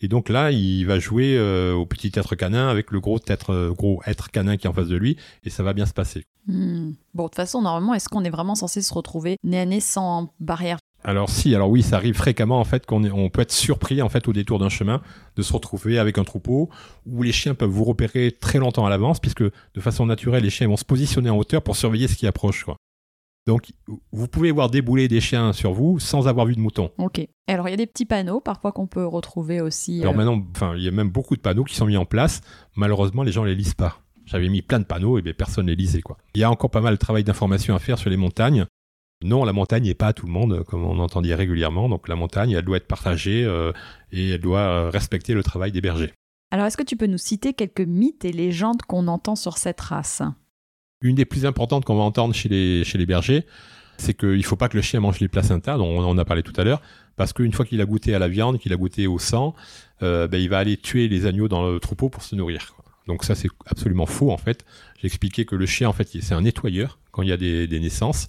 Et donc là, il va jouer euh, au petit être canin avec le gros être, euh, gros être canin qui est en face de lui, et ça va bien se passer. hmm, bon, de toute façon, normalement, est-ce qu'on est vraiment censé se retrouver nez à nez sans barrière Alors si, alors oui, ça arrive fréquemment en fait qu'on on peut être surpris en fait au détour d'un chemin de se retrouver avec un troupeau où les chiens peuvent vous repérer très longtemps à l'avance puisque de façon naturelle les chiens vont se positionner en hauteur pour surveiller ce qui approche. Quoi. Donc vous pouvez voir débouler des chiens sur vous sans avoir vu de mouton. Ok. Alors, il y a des petits panneaux, parfois, qu'on peut retrouver aussi. Alors euh, maintenant, enfin il y a même beaucoup de panneaux qui sont mis en place. Malheureusement, les gens les lisent pas. J'avais mis plein de panneaux et bien personne les lisait quoi. Il y a encore pas mal de travail d'information à faire sur les montagnes. Non, la montagne n'est pas à tout le monde, comme on entend dire régulièrement. Donc la montagne, elle doit être partagée euh, et elle doit euh, respecter le travail des bergers. Alors, est-ce que tu peux nous citer quelques mythes et légendes qu'on entend sur cette race? Une des plus importantes qu'on va entendre chez les, chez les bergers, c'est qu'il ne faut pas que le chien mange les placentas, dont on en a parlé tout à l'heure, parce qu'une fois qu'il a goûté à la viande, qu'il a goûté au sang, euh, ben, il va aller tuer les agneaux dans le troupeau pour se nourrir. quoi. Donc ça, c'est absolument faux, en fait. J'ai expliqué que le chien, en fait, c'est un nettoyeur quand il y a des, des naissances.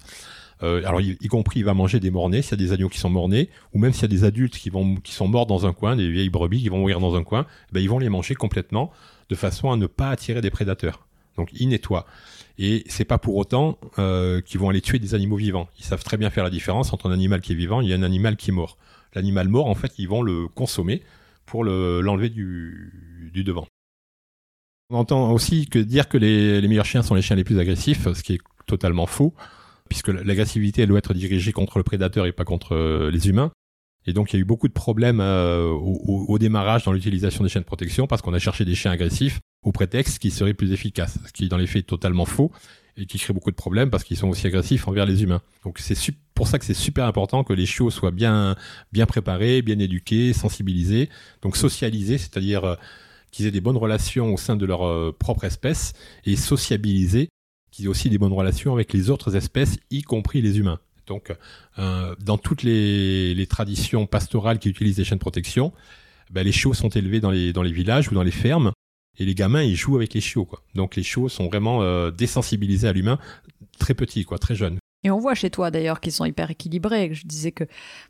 Euh, alors, y, compris, il va manger des mornais, s'il y a des agneaux qui sont mornés, ou même s'il y a des adultes qui, vont, qui sont morts dans un coin, des vieilles brebis qui vont mourir dans un coin, ben, ils vont les manger complètement, de façon à ne pas attirer des prédateurs. Donc, ils nettoient. Et c'est pas pour autant euh, qu'ils vont aller tuer des animaux vivants. Ils savent très bien faire la différence entre un animal qui est vivant et un animal qui est mort. L'animal mort, en fait, ils vont le consommer pour le- l'enlever du, du devant. On entend aussi que dire que les, les meilleurs chiens sont les chiens les plus agressifs, ce qui est totalement faux, puisque l'agressivité elle doit être dirigée contre le prédateur et pas contre euh, les humains. Et donc, il y a eu beaucoup de problèmes euh, au, démarrage dans l'utilisation des chiens de protection parce qu'on a cherché des chiens agressifs au prétexte qu'ils seraient plus efficaces, ce qui dans les faits totalement faux et qui crée beaucoup de problèmes parce qu'ils sont aussi agressifs envers les humains. Donc c'est pour ça que c'est super important que les chiots soient bien bien préparés, bien éduqués, sensibilisés, donc socialisés, c'est-à-dire euh, qu'ils aient des bonnes relations au sein de leur propre espèce et sociabilisés, qu'ils aient aussi des bonnes relations avec les autres espèces, y compris les humains. Donc euh, dans toutes les, traditions pastorales qui utilisent les chiens de protection, ben, les chiots sont élevés dans les dans les villages ou dans les fermes et les gamins ils jouent avec les chiots quoi. Donc les chiots sont vraiment euh, désensibilisés à l'humain très petits quoi, très jeunes. Et on voit chez toi d'ailleurs qu'ils sont hyper équilibrés. Je disais que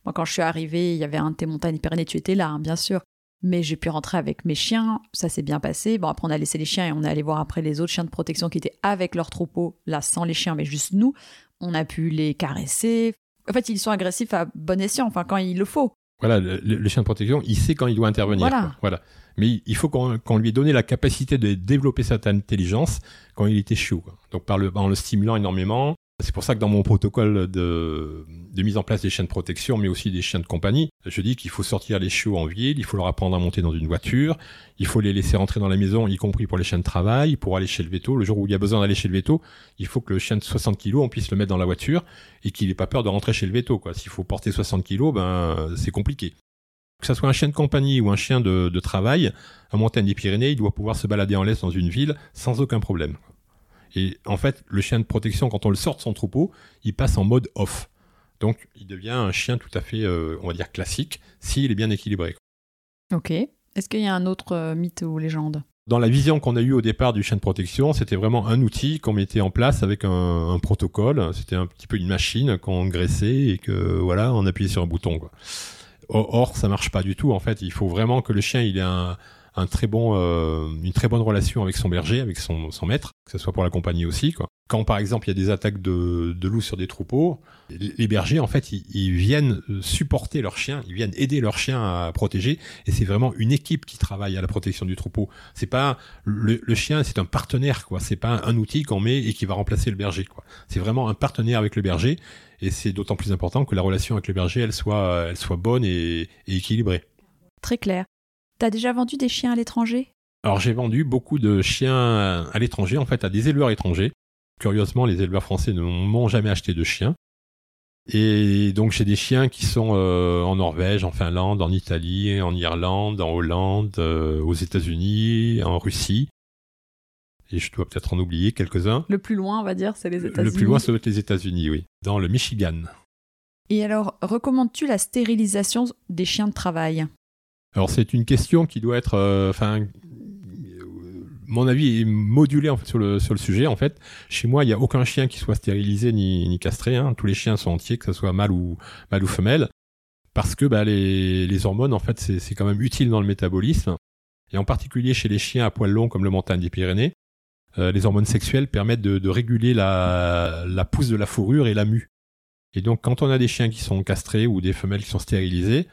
moi, quand je suis arrivée, il y avait un de tes montagnes Pyrénées, tu étais là, hein, bien sûr. Mais j'ai pu rentrer avec mes chiens, ça s'est bien passé. Bon, après, on a laissé les chiens et on est allé voir après les autres chiens de protection qui étaient avec leur troupeau, là, sans les chiens, mais juste nous. On a pu les caresser. En fait, ils sont agressifs à bon escient, enfin, quand il le faut. Voilà, le, chien de protection, il sait quand il doit intervenir. Voilà. quoi. Voilà. Mais il faut qu'on lui ait donné la capacité de développer cette intelligence quand il était chiot. quoi. Donc par le, en le stimulant énormément. C'est pour ça que dans mon protocole de, mise en place des chiens de protection, mais aussi des chiens de compagnie, je dis qu'il faut sortir les chiots en ville, il faut leur apprendre à monter dans une voiture, il faut les laisser rentrer dans la maison, y compris pour les chiens de travail, pour aller chez le veto. Le jour où il y a besoin d'aller chez le veto, il faut que le chien de 60 kilos, on puisse le mettre dans la voiture et qu'il n'ait pas peur de rentrer chez le veto. S'il faut porter 60 kilos, ben c'est compliqué. Que ça soit un chien de compagnie ou un chien de, de travail, en montagne des Pyrénées, il doit pouvoir se balader en laisse dans une ville sans aucun problème. Et en fait, le chien de protection, quand on le sort de son troupeau, il passe en mode off. Donc, il devient un chien tout à fait, euh, on va dire, classique, s'il est bien équilibré. Ok. Est-ce qu'il y a un autre euh, mythe ou légende? Dans la vision qu'on a eue au départ du chien de protection, c'était vraiment un outil qu'on mettait en place avec un, un protocole. C'était un petit peu une machine qu'on graissait et que, voilà, on appuyait sur un bouton. Quoi. Or, or, ça marche pas du tout. En fait, il faut vraiment que le chien, il ait un, très euh, une très bonne relation avec son berger, avec son, maître, que ce soit pour la compagnie aussi. Quand par exemple il y a des attaques de, loups sur des troupeaux, les bergers en fait ils, viennent supporter leurs chiens, ils viennent aider leurs chiens à protéger, et c'est vraiment une équipe qui travaille à la protection du troupeau. C'est pas le, le chien, c'est un partenaire quoi. C'est pas un outil qu'on met et qui va remplacer le berger quoi. C'est vraiment un partenaire avec le berger, et c'est d'autant plus important que la relation avec le berger elle soit, elle soit bonne et, et équilibrée. Très clair. T'as déjà vendu des chiens à l'étranger? Alors j'ai vendu beaucoup de chiens à l'étranger, en fait, à des éleveurs étrangers. Curieusement, les éleveurs français ne m'ont jamais acheté de chiens. Et donc j'ai des chiens qui sont euh, en Norvège, en Finlande, en Italie, en Irlande, en Hollande, euh, aux États-Unis, en Russie. Et je dois peut-être en oublier quelques-uns. Le plus loin, on va dire, c'est les États-Unis. Le plus loin, ça doit être les États-Unis, oui. Dans le Michigan. Et alors, recommandes-tu la stérilisation des chiens de travail? Alors c'est une question qui doit être, euh, enfin, mon avis est modulé sur le sur le sujet. En fait, chez moi, il n'y a aucun chien qui soit stérilisé ni, ni castré. hein. Tous les chiens sont entiers, que ce soit mâle ou mâle ou femelle, parce que bah, les, les hormones, en fait, c'est c'est quand même utile dans le métabolisme. Et en particulier chez les chiens à poils longs comme le montagne des Pyrénées, euh, les hormones sexuelles permettent de, de réguler la, la pousse de la fourrure et la mue. Et donc, quand on a des chiens qui sont castrés ou des femelles qui sont stérilisées,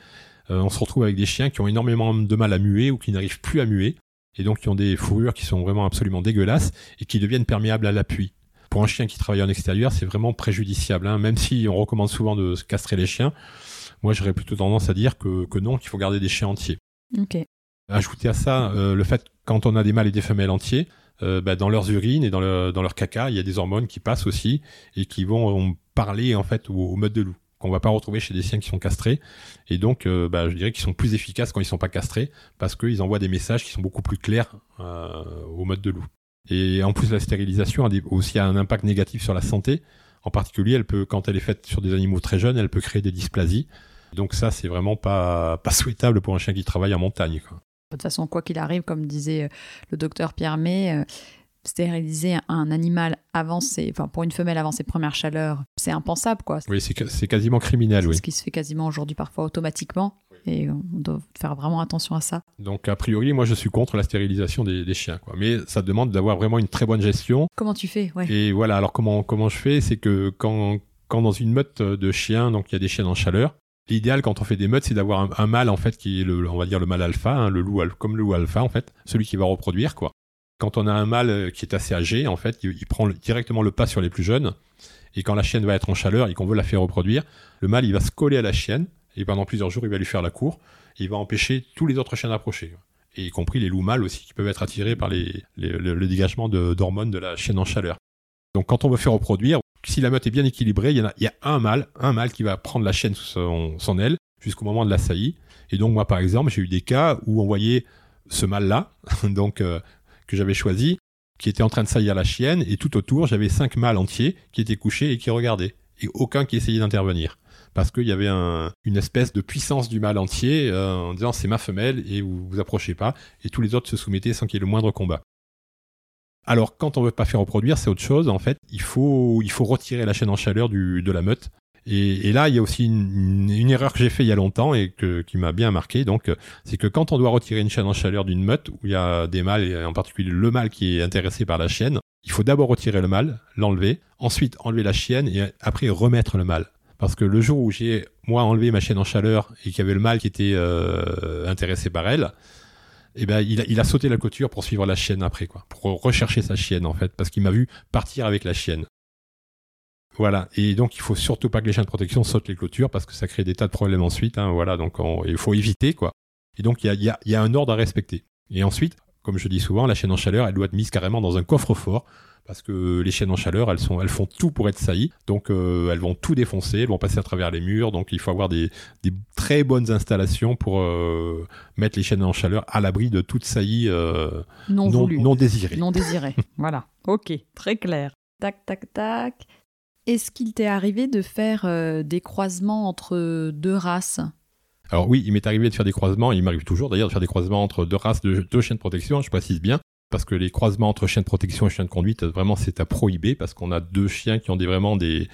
euh, on se retrouve avec des chiens qui ont énormément de mal à muer ou qui n'arrivent plus à muer, et donc qui ont des fourrures qui sont vraiment absolument dégueulasses et qui deviennent perméables à l'appui. Pour un chien qui travaille en extérieur, c'est vraiment préjudiciable. hein. Même si on recommande souvent de castrer les chiens, moi j'aurais plutôt tendance à dire que, que non, qu'il faut garder des chiens entiers. Ok. Ajouter à ça euh, le fait quand on a des mâles et des femelles entiers, euh, bah, dans leurs urines et dans, le- dans leur caca, il y a des hormones qui passent aussi et qui vont euh, parler en fait au, au mode de loup qu'on va pas retrouver chez des chiens qui sont castrés et donc euh, bah, je dirais qu'ils sont plus efficaces quand ils sont pas castrés parce qu'ils envoient des messages qui sont beaucoup plus clairs euh, au mode de loup. Et en plus la stérilisation a aussi un impact négatif sur la santé. En particulier, elle peut quand elle est faite sur des animaux très jeunes, elle peut créer des dysplasies. Donc ça, c'est vraiment pas souhaitable pour un chien qui travaille en montagne. De toute façon, quoi qu'il arrive, comme disait euh, le docteur Pierre May, stériliser un animal avant ses, enfin pour une femelle avant ses premières chaleurs, c'est impensable quoi. Oui, c'est quasiment criminel, oui. ce qui se fait quasiment aujourd'hui parfois automatiquement. Et on doit faire vraiment attention à ça. Donc a priori, moi je suis contre la stérilisation des, des chiens, quoi. Mais ça demande d'avoir vraiment une très bonne gestion. Comment tu fais? Ouais. Et voilà. Alors comment comment je fais, c'est que quand quand dans une meute de chiens, donc il y a des chiens en chaleur. L'idéal quand on fait des meutes, c'est d'avoir un, un mâle en fait qui est le, on va dire le mâle alpha, hein, le loup comme le loup alpha en fait, celui qui va reproduire quoi. Quand on a un mâle euh, qui est assez âgé, en fait, il, prend directement le pas sur les plus jeunes. Et quand la chienne va être en chaleur et qu'on veut la faire reproduire, le mâle il va se coller à la chienne et pendant plusieurs jours, il va lui faire la cour, et il va empêcher tous les autres chiens d'approcher. Et y compris les loups mâles aussi, qui peuvent être attirés par le, dégagement d'hormones de, la chienne en chaleur. Donc quand on veut faire reproduire, si la meute est bien équilibrée, il y, a, il y a un mâle, un mâle qui va prendre la chienne sous son, son aile jusqu'au moment de la saillie. Et donc moi, par exemple, j'ai eu des cas où on voyait ce mâle-là, *laughs* donc euh, que j'avais choisi, qui était en train de saillir la chienne, et tout autour, j'avais cinq mâles entiers qui étaient couchés et qui regardaient, et aucun qui essayait d'intervenir. Parce qu'il y avait une espèce de puissance du mâle entier euh, en disant c'est ma femelle et vous vous approchez pas, et tous les autres se soumettaient sans qu'il y ait le moindre combat. Alors quand on veut pas faire reproduire, c'est autre chose. En fait, il faut retirer la chaîne en chaleur de la meute et, là, il y a aussi une, erreur que j'ai fait il y a longtemps et que, qui m'a bien marqué. Donc, c'est que quand on doit retirer une chaîne en chaleur d'une meute où il y a des mâles, et en particulier le mâle qui est intéressé par la chienne, il faut d'abord retirer le mâle, l'enlever, ensuite enlever la chienne et après remettre le mâle. Parce que le jour où j'ai moi enlevé ma chaîne en chaleur et qu'il y avait le mâle qui était euh, intéressé par elle, eh ben il a, il a sauté la clôture pour suivre la chienne après quoi, pour rechercher sa chienne en fait, parce qu'il m'a vu partir avec la chienne. Voilà. Et donc, il faut surtout pas que les chiens de protection sautent les clôtures parce que ça crée des tas de problèmes ensuite. Hein, voilà. Donc, il faut éviter, quoi. Et donc, il y a, y a, un ordre à respecter. Et ensuite, comme je dis souvent, la chaîne en chaleur, elle doit être mise carrément dans un coffre-fort parce que les chaînes en chaleur, elles sont, elles font tout pour être saillies. Donc, euh, elles vont tout défoncer, elles vont passer à travers les murs. Donc, il faut avoir des, des très bonnes installations pour euh, mettre les chaînes en chaleur à l'abri de toute saillie euh, non, non, non désirée. Non désirée. voilà. Ok, très clair. Tac, tac, tac. Est-ce qu'il t'est arrivé de faire euh, des croisements entre deux races? Alors oui, il m'est arrivé de faire des croisements, il m'arrive toujours d'ailleurs de faire des croisements entre deux races de deux chiens de protection, je précise bien, parce que les croisements entre chiens de protection et chiens de conduite, vraiment c'est à prohiber, parce qu'on a deux chiens qui ont des, vraiment des,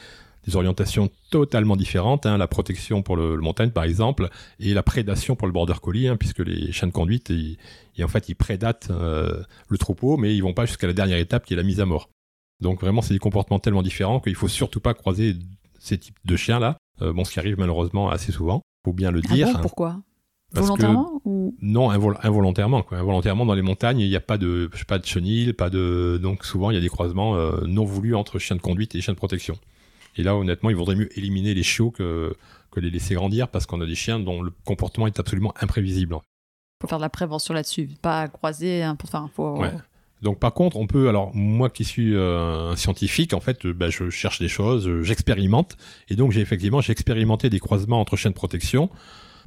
orientations totalement différentes, hein, la protection pour le, montagne par exemple, et la prédation pour le border collie, hein, puisque les chiens de conduite, ils, en fait, ils prédatent euh, le troupeau, mais ils vont pas jusqu'à la dernière étape qui est la mise à mort. Donc vraiment, c'est des comportements tellement différents qu'il faut surtout pas croiser ces types de chiens-là. Euh, bon, ce qui arrive malheureusement assez souvent, faut bien le ah dire. pourquoi Volontairement ou Non, involontairement. Quoi. Involontairement, dans les montagnes, il n'y a pas de, pas de chenilles, pas de. Donc souvent, il y a des croisements euh, non voulus entre chiens de conduite et chiens de protection. Et là, honnêtement, il vaudrait mieux éliminer les chiots que, que les laisser grandir parce qu'on a des chiens dont le comportement est absolument imprévisible. Faut faire de la prévention là-dessus, pas croiser. Hein, pour, enfin, faut, donc par contre, on peut, alors moi qui suis euh, un scientifique, en fait, bah, je cherche des choses, euh, j'expérimente, et donc j'ai effectivement j'ai expérimenté des croisements entre chiens de protection,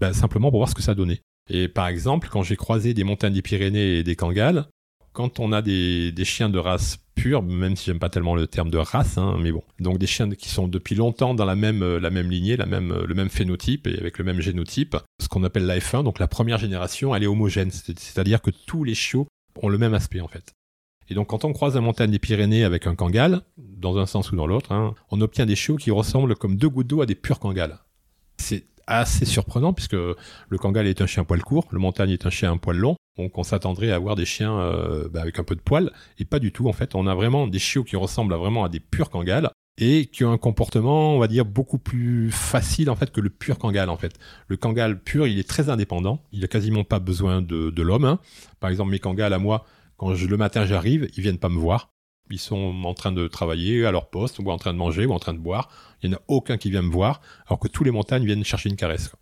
bah, simplement pour voir ce que ça donnait. Et par exemple, quand j'ai croisé des montagnes des Pyrénées et des Kangals, quand on a des, chiens de race pure, même si j'aime pas tellement le terme de race, hein, mais bon, donc des chiens qui sont depuis longtemps dans la même euh, la même lignée, la même le même phénotype et avec le même génotype, ce qu'on appelle la F1, donc la première génération, elle est homogène, c'est-à-dire que tous les chiots ont le même aspect en fait. Et donc, quand on croise la montagne des Pyrénées avec un kangal, dans un sens ou dans l'autre, hein, on obtient des chiots qui ressemblent comme deux gouttes d'eau à des purs kangals. C'est assez surprenant puisque le kangal est un chien poil court, le montagne est un chien à poil long. Donc, on s'attendrait à avoir des chiens euh, bah, avec un peu de poil, et pas du tout. En fait, on a vraiment des chiots qui ressemblent vraiment à des purs kangals et qui ont un comportement, on va dire, beaucoup plus facile en fait que le pur kangal en fait. Le kangal pur, il est très indépendant, il a quasiment pas besoin de, l'homme. Hein. Par exemple, mes kangals à moi, quand le matin j'arrive, ils viennent pas me voir. Ils sont en train de travailler à leur poste, ou en train de manger, ou en train de boire. Il n'y en a aucun qui vient me voir, alors que tous les montagnes viennent chercher une caresse.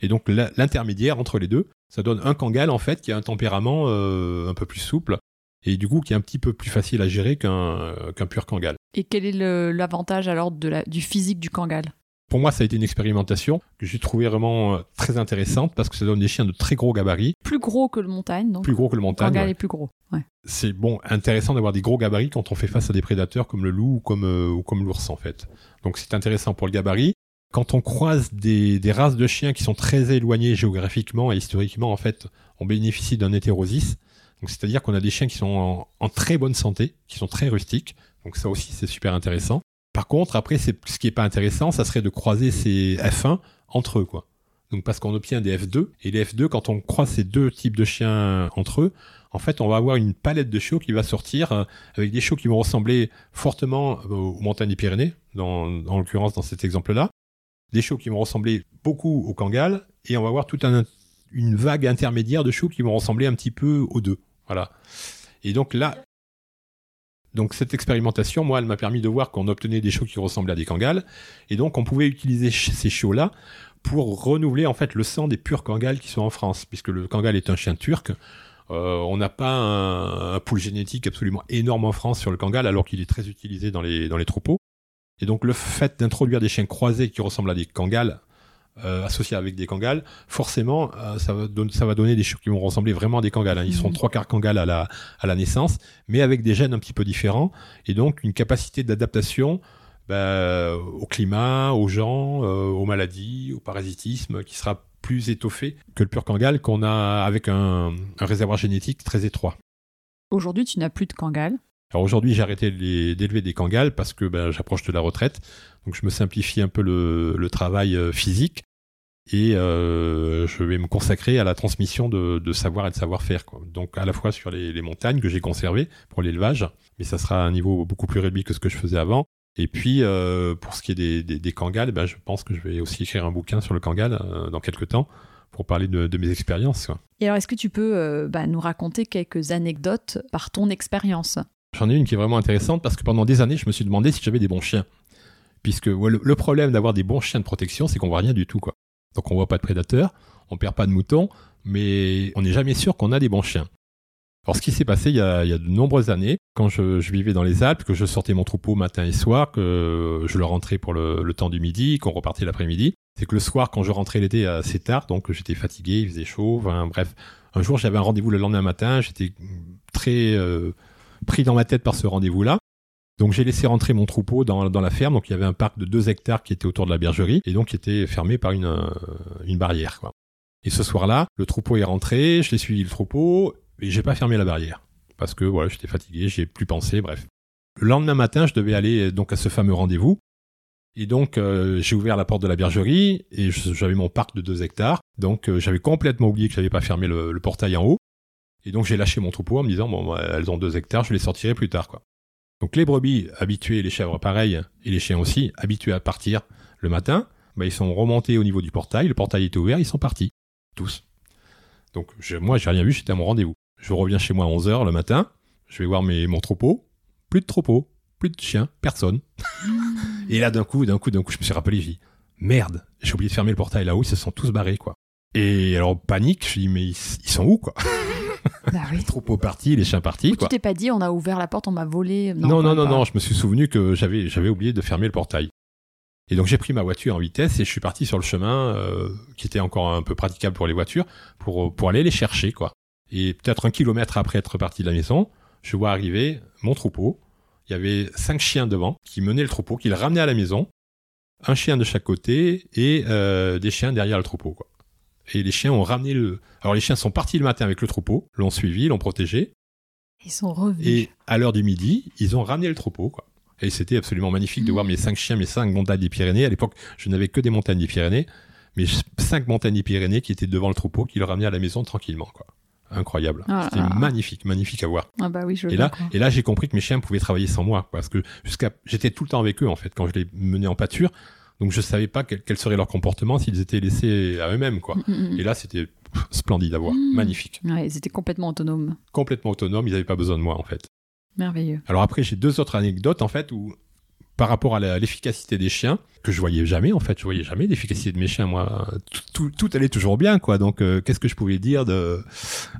Et donc l'intermédiaire entre les deux, ça donne un kangal en fait qui a un tempérament euh, un peu plus souple et du coup qui est un petit peu plus facile à gérer qu'un pur kangal. Et quel est l'avantage alors du physique du kangal? Pour moi, ça a été une expérimentation que j'ai trouvé vraiment euh, très intéressante parce que ça donne des chiens de très gros gabarits. Plus gros que le montagne, donc. Plus gros que le montagne. Est plus gros. Ouais. C'est bon, intéressant d'avoir des gros gabarits quand on fait face à des prédateurs comme le loup ou comme, euh, ou comme l'ours en fait. Donc c'est intéressant pour le gabarit. Quand on croise des, des, races de chiens qui sont très éloignées géographiquement et historiquement, en fait, on bénéficie d'un hétérosis. Donc c'est-à-dire qu'on a des chiens qui sont en, en très bonne santé, qui sont très rustiques. Donc ça aussi, c'est super intéressant. Par contre, après, ce qui est pas intéressant, ça serait de croiser ces F1 entre eux, quoi. Donc parce qu'on obtient des F2 et les F2, quand on croise ces deux types de chiens entre eux, en fait, on va avoir une palette de chiots qui va sortir euh, avec des chiots qui vont ressembler fortement euh, aux montagnes des Pyrénées, dans, en l'occurrence dans cet exemple-là, des chiots qui vont ressembler beaucoup aux Kangals, et on va avoir toute une vague intermédiaire de chiots qui vont ressembler un petit peu aux deux. Voilà. Et donc là, donc cette expérimentation, moi, elle m'a permis de voir qu'on obtenait des chiots qui ressemblaient à des kangals, et donc on pouvait utiliser ces chiots-là pour renouveler en fait le sang des purs Kangals qui sont en France, puisque le Kangal est un chien turc. Euh, on n'a pas un, un, pool génétique absolument énorme en France sur le Kangal, alors qu'il est très utilisé dans les, dans les troupeaux. Et donc le fait d'introduire des chiens croisés qui ressemblent à des Kangals, euh, associés avec des Kangals, forcément, euh, ça, va ça va donner des chiens qui vont ressembler vraiment à des Kangals. Hein. Ils seront mmh. trois quarts Kangals à la, à la naissance, mais avec des gènes un petit peu différents, et donc une capacité d'adaptation bah, au climat, aux gens, euh, aux maladies, au parasitisme, qui sera plus étoffé que le pur Kangal qu'on a avec un, réservoir génétique très étroit. Aujourd'hui, tu n'as plus de Kangal alors aujourd'hui, j'ai arrêté d'élever des Kangals parce que ben, j'approche de la retraite. Donc je me simplifie un peu le, travail euh, physique et euh, je vais me consacrer à la transmission de, savoir et de savoir-faire. Donc à la fois sur les, montagnes que j'ai conservées pour l'élevage, mais ça sera à un niveau beaucoup plus réduit que ce que je faisais avant. Et puis euh, pour ce qui est des, des, Kangals, ben, je pense que je vais aussi écrire un bouquin sur le Kangal dans quelques temps pour parler de, mes expériences. Et alors, est-ce que tu peux bah, nous raconter quelques anecdotes par ton expérience? J'en ai une qui est vraiment intéressante parce que pendant des années, je me suis demandé si j'avais des bons chiens. Puisque le, problème d'avoir des bons chiens de protection, c'est qu'on voit rien du tout. quoi. Donc on voit pas de prédateurs, on perd pas de moutons, mais on n'est jamais sûr qu'on a des bons chiens. Alors ce qui s'est passé il y, a, de nombreuses années, quand je, vivais dans les Alpes, que je sortais mon troupeau matin et soir, que je le rentrais pour le, temps du midi, qu'on repartait l'après-midi, c'est que le soir, quand je rentrais l'été assez tard, donc j'étais fatigué, il faisait chaud, bref, un jour j'avais un rendez-vous le lendemain matin, j'étais très... Euh, pris dans ma tête par ce rendez-vous-là. Donc j'ai laissé rentrer mon troupeau dans, la ferme. Donc il y avait un parc de 2 hectares qui était autour de la bergerie et donc qui était fermé par une, euh, barrière. Et ce soir-là, le troupeau est rentré, je l'ai suivi le troupeau et j'ai pas fermé la barrière parce que voilà, j'étais fatigué, j'ai plus pensé, bref. Le lendemain matin, je devais aller donc à ce fameux rendez-vous. Et donc euh, j'ai ouvert la porte de la bergerie et j'avais mon parc de 2 hectares. Donc euh, j'avais complètement oublié que j'avais pas fermé le portail en haut. Et donc j'ai lâché mon troupeau en me disant bon bah, elles ont deux hectares, je les sortirai plus tard quoi. Donc les brebis habituées, les chèvres pareil, et les chiens aussi habitués à partir le matin, bah, ils sont remontés au niveau du portail, le portail était ouvert, ils sont partis tous. Donc je, moi j'ai rien vu, j'étais à mon rendez-vous. Je reviens chez moi à 11h le matin, je vais voir mes, mon troupeau, plus de troupeau, plus de chiens, personne. *laughs* et là d'un coup, d'un coup, d'un coup, je me suis rappelé, j'ai dit merde, j'ai oublié de fermer le portail là-haut, ils se sont tous barrés quoi. Et alors panique, je dis mais ils sont où quoi? *laughs* bah oui. Troupeau parti, les chiens partis. Quoi. Tu t'es pas dit, on a ouvert la porte, on m'a volé. Non, non, non, non, je me suis souvenu que j'avais, j'avais oublié de fermer le portail. Et donc j'ai pris ma voiture en vitesse et je suis parti sur le chemin euh, qui était encore un peu praticable pour les voitures pour, pour aller les chercher, quoi. Et peut-être un kilomètre après être parti de la maison, je vois arriver mon troupeau. Il y avait cinq chiens devant qui menaient le troupeau, qui le ramenaient à la maison. Un chien de chaque côté et euh, des chiens derrière le troupeau, quoi et les chiens ont ramené le. Alors les chiens sont partis le matin avec le troupeau, l'ont suivi, l'ont protégé. Ils sont revenus. Et à l'heure du midi, ils ont ramené le troupeau, quoi. Et c'était absolument magnifique de voir mes cinq chiens, mes cinq montagnes des Pyrénées. À l'époque, je n'avais que des montagnes des Pyrénées, mais cinq montagnes des Pyrénées qui étaient devant le troupeau, qui le ramenaient à la maison tranquillement, quoi. Incroyable. Ah c'était magnifique, magnifique à voir. Ah bah oui, je et là, et là, j'ai compris que mes chiens pouvaient travailler sans moi, parce que jusqu'à, j'étais tout le temps avec eux en fait quand je les menais en pâture. Donc je savais pas quel, serait leur comportement s'ils étaient laissés à eux-mêmes, quoi. Mm, mm, mm. Et là, c'était splendide à voir, magnifique. Ouais, ils étaient complètement autonomes. Complètement autonomes, ils n'avaient pas besoin de moi, en fait. Merveilleux. Alors après, j'ai deux autres anecdotes, en fait, où par rapport à l'efficacité des chiens, que je voyais jamais en fait, je voyais jamais l'efficacité de mes chiens. Moi, tout, allait toujours bien, quoi. Donc, euh, qu'est-ce que je pouvais dire de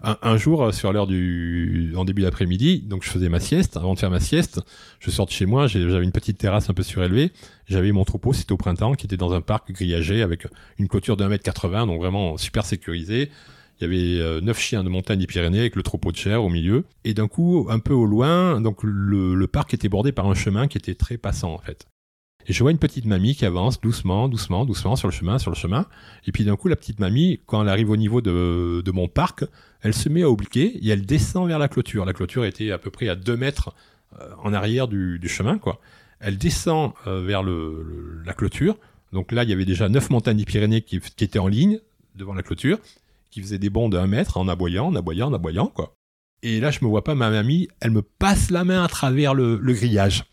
un, jour euh, sur l'heure du en début d'après-midi, donc je faisais ma sieste. Avant de faire ma sieste, je de chez moi, j'avais une petite terrasse un peu surélevée. J'avais mon troupeau, c'était au printemps, qui était dans un parc grillagé avec une clôture d'un mètre 80, donc vraiment super sécurisé. Il y avait euh, neuf chiens de montagne des Pyrénées avec le troupeau de chair au milieu. Et d'un coup, un peu au loin, donc le, parc était bordé par un chemin qui était très passant en fait. Et je vois une petite mamie qui avance doucement, doucement, doucement sur le chemin, sur le chemin. Et puis d'un coup, la petite mamie, quand elle arrive au niveau de, mon parc, elle se met à obliquer et elle descend vers la clôture. La clôture était à peu près à deux mètres euh, en arrière du, chemin, quoi. Elle descend euh, vers la clôture. Donc là, il y avait déjà neuf montagnes des Pyrénées qui étaient en ligne devant la clôture qui faisait des bonds d'un mètre en aboyant, en aboyant, en aboyant, quoi. Et là, je me vois pas, ma mamie, elle me passe la main à travers le, grillage.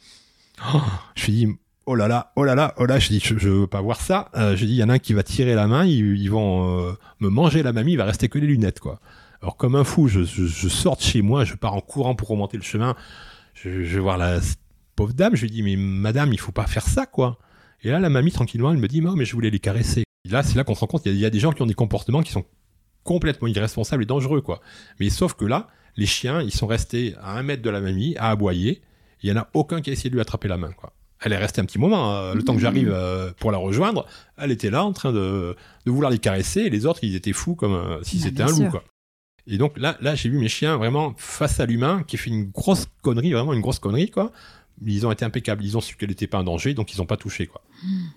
Oh, je lui dis, oh là là, oh là là, oh là, je dis, je, veux pas voir ça. Euh, je dis, il y en a un qui va tirer la main, ils, vont euh, me manger la mamie, il va rester que les lunettes, quoi. Alors, comme un fou, je, sors de chez moi, je pars en courant pour remonter le chemin. Je, vais voir la pauvre dame, je lui dis, mais madame, il faut pas faire ça, quoi. Et là, la mamie, tranquillement, elle me dit, oh, mais je voulais les caresser. là, c'est là qu'on se rend compte qu'il y, a des gens qui ont des comportements qui sont complètement irresponsables et dangereux, quoi. Mais sauf que là, les chiens, ils sont restés à un mètre de la mamie, à aboyer. Il y en a aucun qui a essayé de lui attraper la main, quoi. Elle est restée un petit moment, hein. le temps que j'arrive euh, pour la rejoindre, elle était là en train de, vouloir les caresser, et les autres, ils étaient fous comme euh, si c'était un loup, quoi. Et donc là, là j'ai vu mes chiens vraiment face à l'humain qui fait une grosse connerie, vraiment une grosse connerie, quoi. Ils ont été impeccables, ils ont su qu'elle n'était pas en danger, donc ils n'ont pas touché, quoi. Hmm.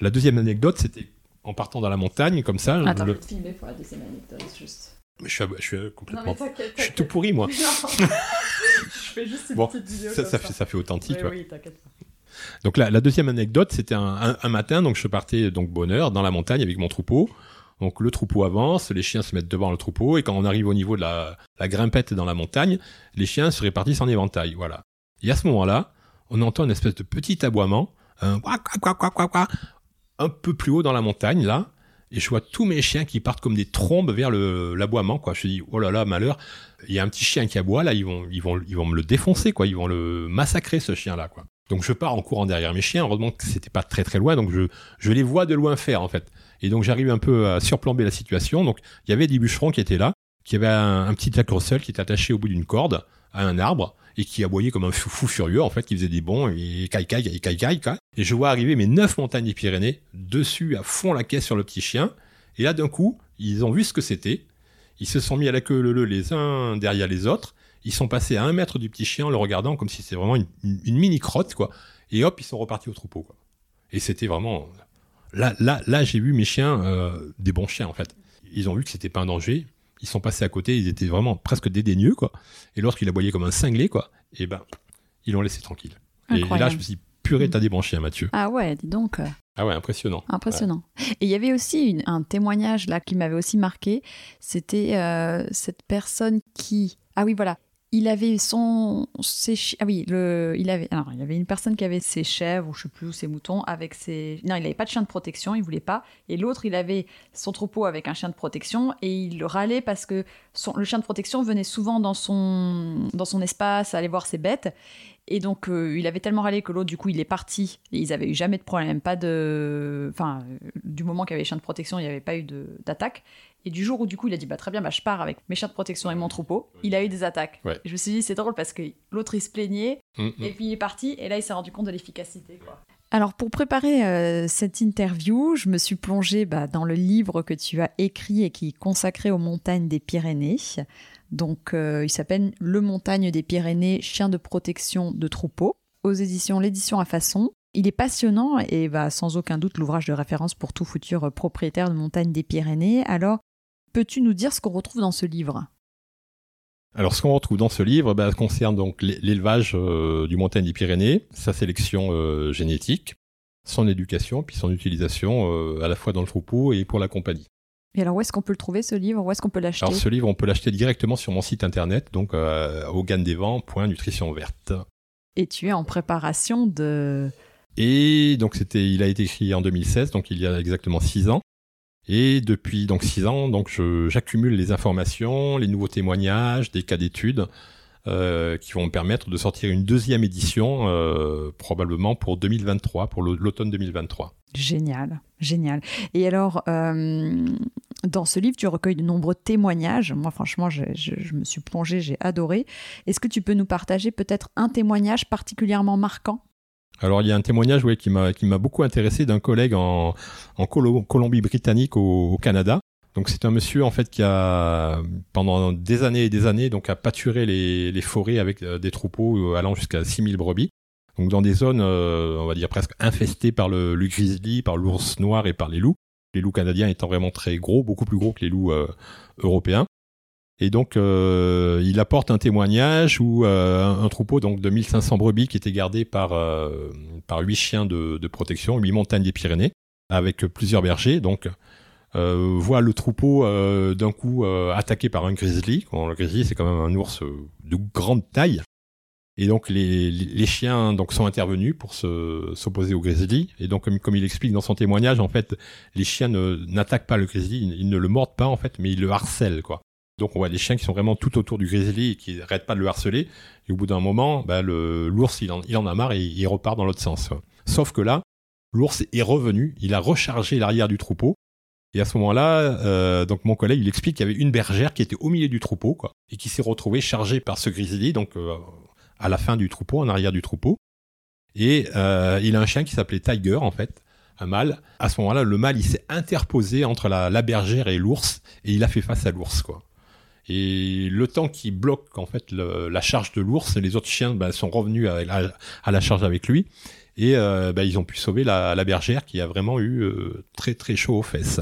La deuxième anecdote, c'était en partant dans la montagne, comme ça. Attends, je vais te filmer pour la deuxième anecdote, juste. Je suis, je suis complètement. je suis tout pourri, moi. *laughs* je fais juste une bon, petite vidéo. Ça, ça, Fait, ça fait authentique. Oui, oui t'inquiète pas. Donc la, la, deuxième anecdote, c'était un, un, matin, donc je partais donc bonheur dans la montagne avec mon troupeau. Donc le troupeau avance, les chiens se mettent devant le troupeau, et quand on arrive au niveau de la, la grimpette dans la montagne, les chiens se répartissent en éventail. Voilà. Et à ce moment-là, on entend une espèce de petit aboiement, un un peu plus haut dans la montagne, là, et je vois tous mes chiens qui partent comme des trombes vers l'aboiement, quoi. Je me dis, oh là là, malheur, il y a un petit chien qui aboie, là, ils vont, ils vont, ils vont me le défoncer, quoi. Ils vont le massacrer, ce chien-là, quoi. Donc je pars en courant derrière mes chiens, heureusement que c'était pas très très loin, donc je, je les vois de loin faire, en fait. Et donc j'arrive un peu à surplomber la situation. Donc il y avait des bûcherons qui étaient là, qui avaient un, un petit Jack Russell qui était attaché au bout d'une corde à un arbre, et qui aboyait comme un fou, furieux, en fait, qui faisait des bons, et caille, caille, caille, caille, caille, Et je vois arriver mes neuf montagnes des Pyrénées, dessus, à fond la caisse sur le petit chien. Et là, d'un coup, ils ont vu ce que c'était. Ils se sont mis à la queue le, le les uns derrière les autres. Ils sont passés à un mètre du petit chien en le regardant comme si c'était vraiment une, mini crotte, quoi. Et hop, ils sont repartis au troupeau, quoi. Et c'était vraiment, là, là, là, j'ai vu mes chiens, euh, des bons chiens, en fait. Ils ont vu que c'était pas un danger ils sont passés à côté, ils étaient vraiment presque dédaigneux, quoi. Et lorsqu'il aboyait comme un cinglé, quoi, et ben, ils l'ont laissé tranquille. Et, là, je me suis dit, purée, t'as débranché, hein, Mathieu. Ah ouais, dis donc. Ah ouais, impressionnant. Impressionnant. Et il y avait aussi un témoignage là qui m'avait aussi marqué. C'était euh, cette personne qui. Ah oui, voilà il avait son ses ah oui le il avait alors il y avait une personne qui avait ses chèvres ou je sais plus ses moutons avec ses non il n'avait pas de chien de protection il voulait pas et l'autre il avait son troupeau avec un chien de protection et il le râlait parce que son, le chien de protection venait souvent dans son dans son espace aller voir ses bêtes et donc, euh, il avait tellement râlé que l'autre, du coup, il est parti. Et ils avaient eu jamais de problème, pas de. Enfin, du moment qu'il y avait les de protection, il n'y avait pas eu d'attaque. Et du jour où, du coup, il a dit, bah très bien, bah, je pars avec mes chiens de protection et mon troupeau, il a eu des attaques. je me suis dit, c'est drôle parce que l'autre, il se plaignait, mm, mm. et puis il est parti, et là, il s'est rendu compte de l'efficacité, Alors pour préparer euh, cette interview, je me suis plongée bah, dans le livre que tu as écrit et qui est consacré aux montagnes des Pyrénées. Donc, euh, il s'appelle Le Montagne des Pyrénées, chien de protection de troupeau, aux éditions L'édition à façon. Il est passionnant et va sans aucun doute l'ouvrage de référence pour tout futur propriétaire de montagne des Pyrénées. Alors, peux-tu nous dire ce qu'on retrouve dans ce livre? Alors, ce qu'on retrouve dans ce livre bah, concerne donc l'élevage euh, du montagne des Pyrénées, sa sélection euh, génétique, son éducation, puis son utilisation à la fois dans le troupeau et pour la compagnie. Et alors, où est-ce qu'on peut le trouver, ce livre? Où est-ce qu'on peut l'acheter? Alors, ce livre, on peut l'acheter directement sur mon site internet, donc euh, Nutrition verte. Et tu es en préparation de... Et donc, c'était, il a été écrit en 2016, donc il y a exactement six ans. Et depuis donc six ans, donc j'accumule les informations, les nouveaux témoignages, des cas d'études euh, qui vont me permettre de sortir une deuxième édition euh, probablement pour 2023, pour l'automne 2023. Génial, génial. Et alors, euh, dans ce livre, tu recueilles de nombreux témoignages. Moi, franchement, je, me suis plongée, j'ai adoré. Est-ce que tu peux nous partager peut-être un témoignage particulièrement marquant? Alors il y a un témoignage qui m'a beaucoup intéressé d'un collègue en, Colombie-Britannique au, Canada. Donc c'est un monsieur en fait qui a pendant des années et des années donc a pâturé les, les forêts avec euh, des troupeaux allant jusqu'à 6000 brebis donc dans des zones, euh, on va dire presque infestées par le, grizzly, par l'ours noir et par les loups. Les loups canadiens étant vraiment très gros, beaucoup plus gros que les loups euh, européens. Et donc, euh, il apporte un témoignage où un, troupeau donc de 1500 brebis qui était gardé par par huit chiens de, protection, huit montagnes des Pyrénées, avec plusieurs bergers. Donc, voit le troupeau d'un coup attaqué par un grizzly. le grizzly, c'est quand même un ours de grande taille. Et donc les, les chiens donc sont intervenus pour s'opposer au grizzly. Et donc comme, comme, il explique dans son témoignage, en fait, les chiens n'attaquent pas le grizzly, ils, ne le mordent pas en fait, mais ils le harcèlent quoi. Donc on voit des chiens qui sont vraiment tout autour du grizzly et qui n'arrêtent pas de le harceler. Et au bout d'un moment, bah, l'ours il en, il a marre et il repart dans l'autre sens. Sauf que là, l'ours est revenu, il a rechargé l'arrière du troupeau Et à ce moment-là, euh, donc mon collègue il explique qu'il y avait une bergère qui était au milieu du troupeau, quoi, et qui s'est retrouvée chargée par ce grizzly, donc euh, à la fin du troupeau, en arrière du troupeau. Et euh, il a un chien qui s'appelait Tiger, en fait, un mâle. À ce moment-là, le mâle il s'est interposé entre la, la bergère et l'ours, et il a fait face à l'ours, quoi. Et le temps qui bloque en fait la charge de l'ours, les autres chiens bah, sont revenus à la, charge avec lui. Et euh, bah, ils ont pu sauver la, la bergère qui a vraiment eu euh, très très chaud aux fesses.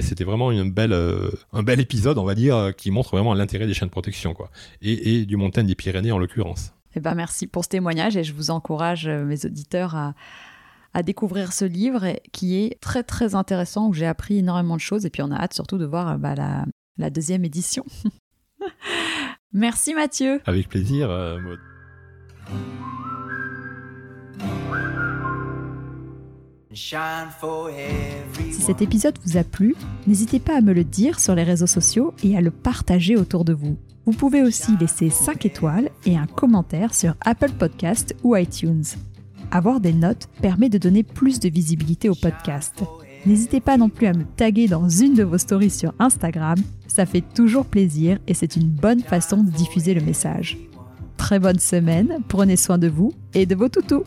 C'était vraiment euh, un bel épisode, on va dire, qui montre vraiment l'intérêt des chiens de protection, quoi. Et, du montagne des Pyrénées en l'occurrence. Eh ben, merci pour ce témoignage et je vous encourage, mes auditeurs, à, découvrir ce livre qui est très très intéressant, où j'ai appris énormément de choses et puis on a hâte surtout de voir bah, la, la deuxième édition. *laughs* merci Mathieu. Avec plaisir, euh, Maud. Si cet épisode vous a plu, n'hésitez pas à me le dire sur les réseaux sociaux et à le partager autour de vous. Vous pouvez aussi laisser 5 étoiles et un commentaire sur Apple Podcast ou iTunes. Avoir des notes permet de donner plus de visibilité au podcast. N'hésitez pas non plus à me taguer dans une de vos stories sur Instagram, ça fait toujours plaisir et c'est une bonne façon de diffuser le message. Très bonne semaine, prenez soin de vous et de vos toutous.